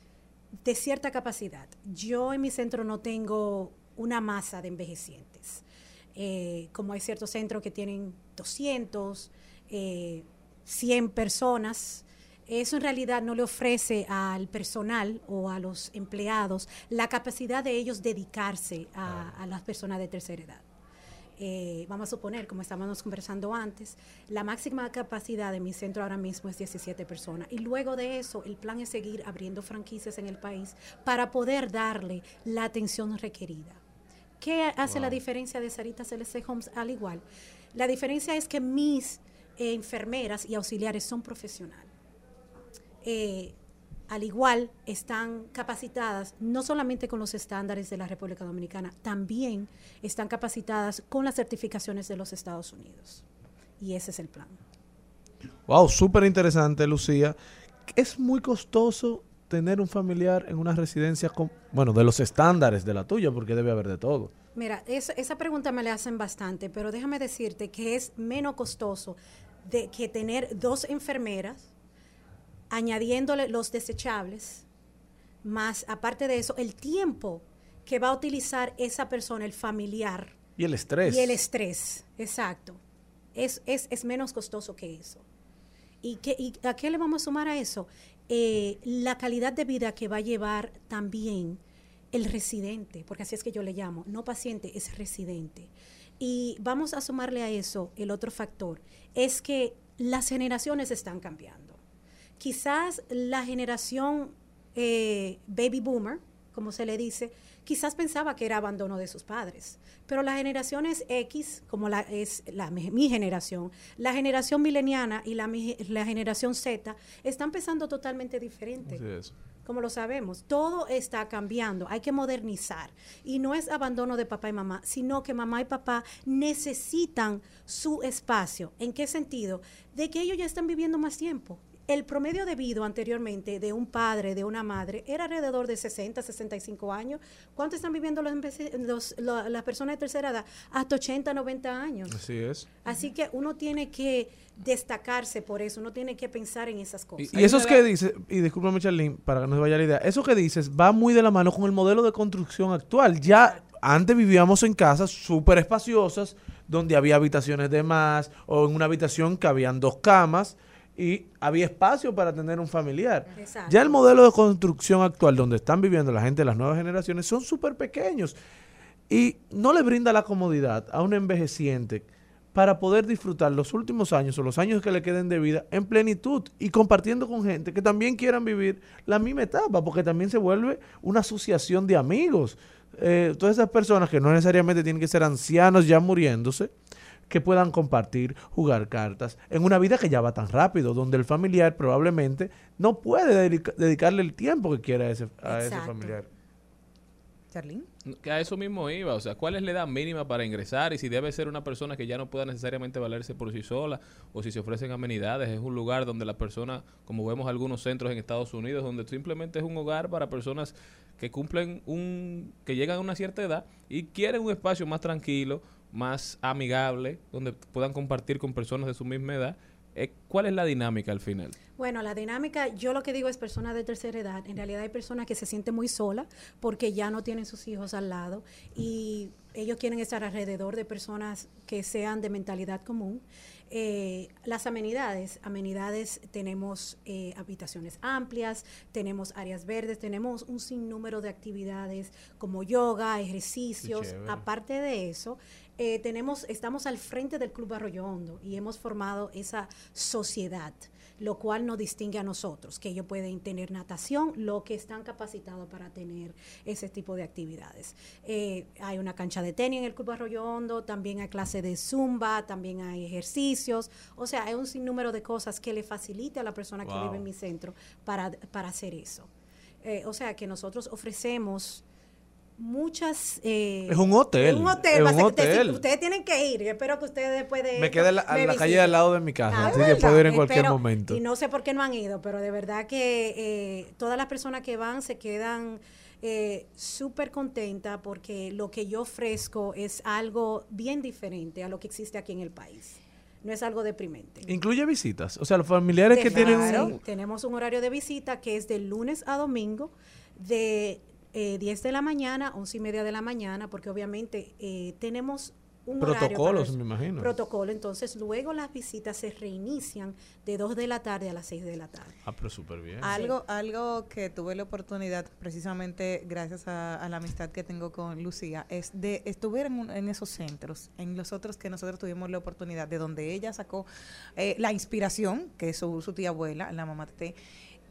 de cierta capacidad. Yo en mi centro no tengo una masa de envejecientes. Eh, como hay ciertos centros que tienen 200, eh, 100 personas, eso en realidad no le ofrece al personal o a los empleados la capacidad de ellos dedicarse a, a las personas de tercera edad. Eh, vamos a suponer, como estábamos conversando antes, la máxima capacidad de mi centro ahora mismo es 17 personas. Y luego de eso, el plan es seguir abriendo franquicias en el país para poder darle la atención requerida. ¿Qué hace la diferencia de Sarita Celeste Homes al igual? La diferencia es que mis eh, enfermeras y auxiliares son profesionales. Eh, al igual están capacitadas no solamente con los estándares de la República Dominicana, también están capacitadas con las certificaciones de los Estados Unidos. Y ese es el plan. Wow, súper interesante, Lucía. Es muy costoso tener un familiar en una residencia con, bueno, de los estándares de la tuya, porque debe haber de todo. Mira, es- esa pregunta me la hacen bastante, pero déjame decirte que es menos costoso de que tener dos enfermeras añadiéndole los desechables, más aparte de eso, el tiempo que va a utilizar esa persona, el familiar. Y el estrés. Y el estrés, exacto. Es, es, es menos costoso que eso. ¿Y, qué, ¿Y a qué le vamos a sumar a eso? Eh, la calidad de vida que va a llevar también el residente, porque así es que yo le llamo, no paciente, es residente. Y vamos a sumarle a eso el otro factor, es que las generaciones están cambiando. Quizás la generación eh, baby boomer, como se le dice, quizás pensaba que era abandono de sus padres. Pero las generaciones X, como la, es la, mi, mi generación, la generación mileniana y la, mi- la generación Z, están pensando totalmente diferente. Así es. Como lo sabemos, todo está cambiando, hay que modernizar. Y no es abandono de papá y mamá, sino que mamá y papá necesitan su espacio. ¿En qué sentido? De que ellos ya están viviendo más tiempo. El promedio de vida anteriormente de un padre, de una madre, era alrededor de 60, 65 años. ¿Cuánto están viviendo los, los- lo- las personas de tercera edad? Hasta 80, 90 años. Así es. Así que uno tiene que destacarse por eso, uno tiene que pensar en esas cosas. Y eso es que dices, y discúlpame Charlene, para que no se vaya la idea, eso que dices va muy de la mano con el modelo de construcción actual. Ya antes vivíamos en casas súper espaciosas, donde había habitaciones de más, o en una habitación que habían dos camas, y había espacio para tener un familiar. Exacto. Ya el modelo de construcción actual, donde están viviendo la gente de las nuevas generaciones, son súper pequeños. Y no le brinda la comodidad a un envejeciente para poder disfrutar los últimos años o los años que le queden de vida en plenitud y compartiendo con gente que también quieran vivir la misma etapa, porque también se vuelve una asociación de amigos. Eh, todas esas personas que no necesariamente tienen que ser ancianos ya muriéndose, que puedan compartir, jugar cartas, en una vida que ya va tan rápido, donde el familiar probablemente no puede dedica- dedicarle el tiempo que quiera a ese, a ese familiar. Charlene. Que a eso mismo iba, o sea, ¿cuál es la edad mínima para ingresar? Y si debe ser una persona que ya no pueda necesariamente valerse por sí sola, o si se ofrecen amenidades, es un lugar donde la persona, como vemos algunos centros en Estados Unidos, donde simplemente es un hogar para personas que cumplen un, que llegan a una cierta edad y quieren un espacio más tranquilo, más amigable, donde puedan compartir con personas de su misma edad. Eh, ¿Cuál es la dinámica al final? Bueno, la dinámica, yo lo que digo es personas de tercera edad. En realidad hay personas que se sienten muy solas porque ya no tienen sus hijos al lado y ellos quieren estar alrededor de personas que sean de mentalidad común. Eh, las amenidades, amenidades tenemos eh, habitaciones amplias, tenemos áreas verdes, tenemos un sinnúmero de actividades como yoga, ejercicios. Aparte de eso, eh, tenemos, estamos al frente del Club Arroyo Hondo y hemos formado esa sociedad, lo cual nos distingue a nosotros, que ellos pueden tener natación, lo que están capacitados para tener ese tipo de actividades. Eh, hay una cancha de tenis en el Club Arroyo Hondo, también hay clase de zumba, también hay ejercicios, o sea, hay un sinnúmero de cosas que le facilita a la persona que vive en mi centro para, para hacer eso. Eh, o sea, que nosotros ofrecemos muchas... eh, Es un hotel, Un hotel. es un te- hotel. ustedes tienen que ir. Yo espero que ustedes después de... Me esto queda en la, a me la calle al lado de mi casa, Ah, así que puedo ir en cualquier Espero- momento. Y no sé por qué no han ido, pero de verdad que eh, todas las personas que van se quedan eh, súper contentas porque lo que yo ofrezco es algo bien diferente a lo que existe aquí en el país. No es algo deprimente. Incluye visitas, o sea, los familiares que tienen Claro, un- tenemos un horario de visita que es de lunes a domingo de eh, 10 de la mañana, 11 y media de la mañana, porque obviamente eh, tenemos un Protocolos, me imagino. Protocolo, entonces luego las visitas se reinician de 2 de la tarde a las 6 de la tarde. Ah, pero súper bien. Algo, algo que tuve la oportunidad, precisamente gracias a, a la amistad que tengo con Lucía, es de estuve en, un- en esos centros, en los otros que nosotros tuvimos la oportunidad, de donde ella sacó eh, la inspiración, que es su, su tía abuela, la mamá Tete,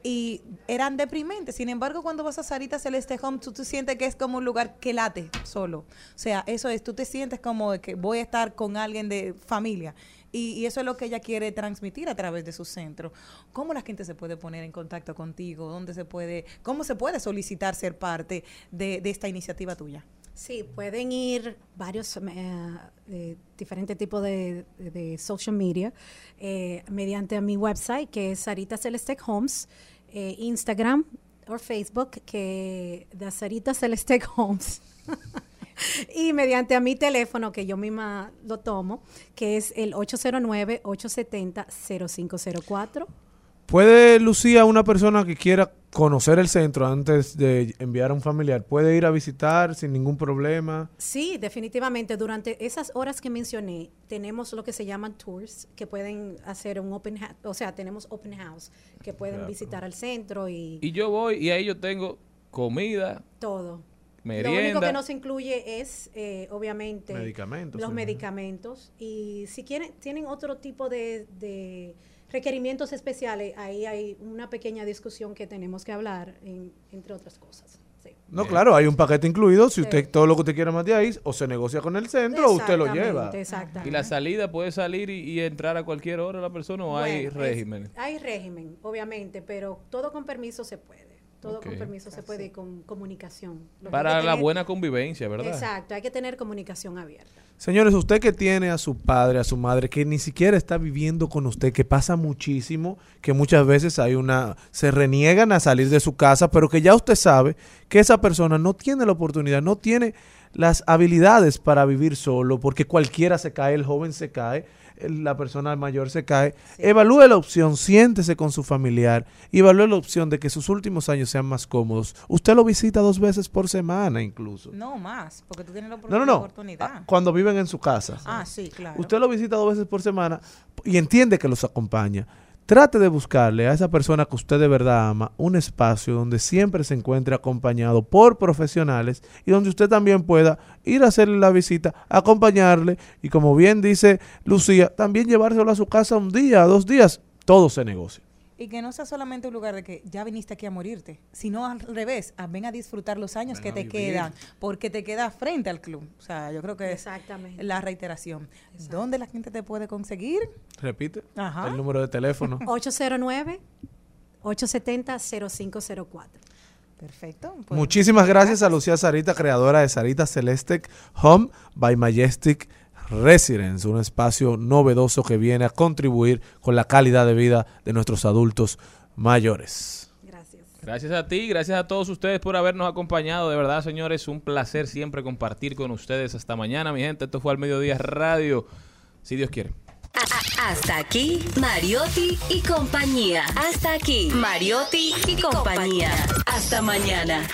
y eran deprimentes. Sin embargo, cuando vas a Sarita Celeste Home, tú te sientes que es como un lugar que late solo. O sea, eso es, tú te sientes como que voy a estar con alguien de familia. Y, y eso es lo que ella quiere transmitir a través de su centro. ¿Cómo la gente se puede poner en contacto contigo? ¿Dónde se puede, cómo se puede solicitar ser parte de, de esta iniciativa tuya? Sí, pueden ir varios eh, eh, diferentes tipos de, social media eh, mediante a mi website que es Sarita Celeste Homes, eh, Instagram o Facebook que de Sarita Celeste [LAUGHS] Homes. y mediante a mi teléfono que yo misma lo tomo, que es el 809-870-0504. ¿Puede Lucía, una persona que quiera conocer el centro antes de enviar a un familiar, puede ir a visitar sin ningún problema? Sí, definitivamente. Durante esas horas que mencioné, tenemos lo que se llaman tours, que pueden hacer un open house, o sea, tenemos open house, que pueden Claro. visitar al centro y Y yo voy y ahí yo tengo comida, todo. merienda. Lo único que no se incluye es, eh, obviamente, Medicamentos, los medicamentos. Y si quieren, tienen otro tipo de, de requerimientos especiales, ahí hay una pequeña discusión que tenemos que hablar, en- entre otras cosas. Sí. No, claro, hay un paquete incluido. Si Sí. usted todo lo que usted quiera más de ahí, o se negocia con el centro o usted lo lleva. Exactamente, exactamente. Y la salida puede salir y, y entrar a cualquier hora la persona o hay es- régimen. hay régimen, obviamente, pero todo con permiso se puede. Todo con permiso se puede y con comunicación. Lo Para la tener- buena convivencia, ¿verdad? Exacto, hay que tener comunicación abierta. Señores, usted que tiene a su padre, a su madre, que ni siquiera está viviendo con usted, que pasa muchísimo, que muchas veces hay una, se reniegan a salir de su casa, pero que ya usted sabe que esa persona no tiene la oportunidad, no tiene las habilidades para vivir solo, porque cualquiera se cae, el joven se cae, la persona mayor se cae. Evalúe la opción, siéntese con su familiar, y evalúe la opción de que sus últimos años sean más cómodos. Usted lo visita dos veces por semana incluso. No más, porque tú tienes la, opor- No, no, no. oportunidad. Ah, Cuando viven en su casa. Ah, sí, claro. Usted lo visita dos veces por semana y entiende que los acompaña. Trate de buscarle a esa persona que usted de verdad ama un espacio donde siempre se encuentre acompañado por profesionales y donde usted también pueda ir a hacerle la visita, acompañarle y como bien dice Lucía, también llevárselo a su casa un día, dos días, todo se negocia. Y que no sea solamente un lugar de que ya viniste aquí a morirte, sino al revés, a ven a disfrutar los años que te quedan, porque te queda frente al club. O sea, yo creo que es la reiteración. ¿Dónde la gente te puede conseguir? Repite Ajá. el número de teléfono. [LAUGHS] 809-870-0504. Perfecto. Muchísimas gracias a Lucía Sarita, creadora de Sarita Celeste Home by Majestic Residence, un espacio novedoso que viene a contribuir con la calidad de vida de nuestros adultos mayores. Gracias a ti, gracias a todos ustedes por habernos acompañado. De verdad, señores, un placer siempre compartir con ustedes. Hasta mañana, mi gente. Esto fue al Mediodía Radio. Si Dios quiere. Hasta aquí, Mariotti y compañía. Hasta aquí, Mariotti y compañía. Hasta mañana.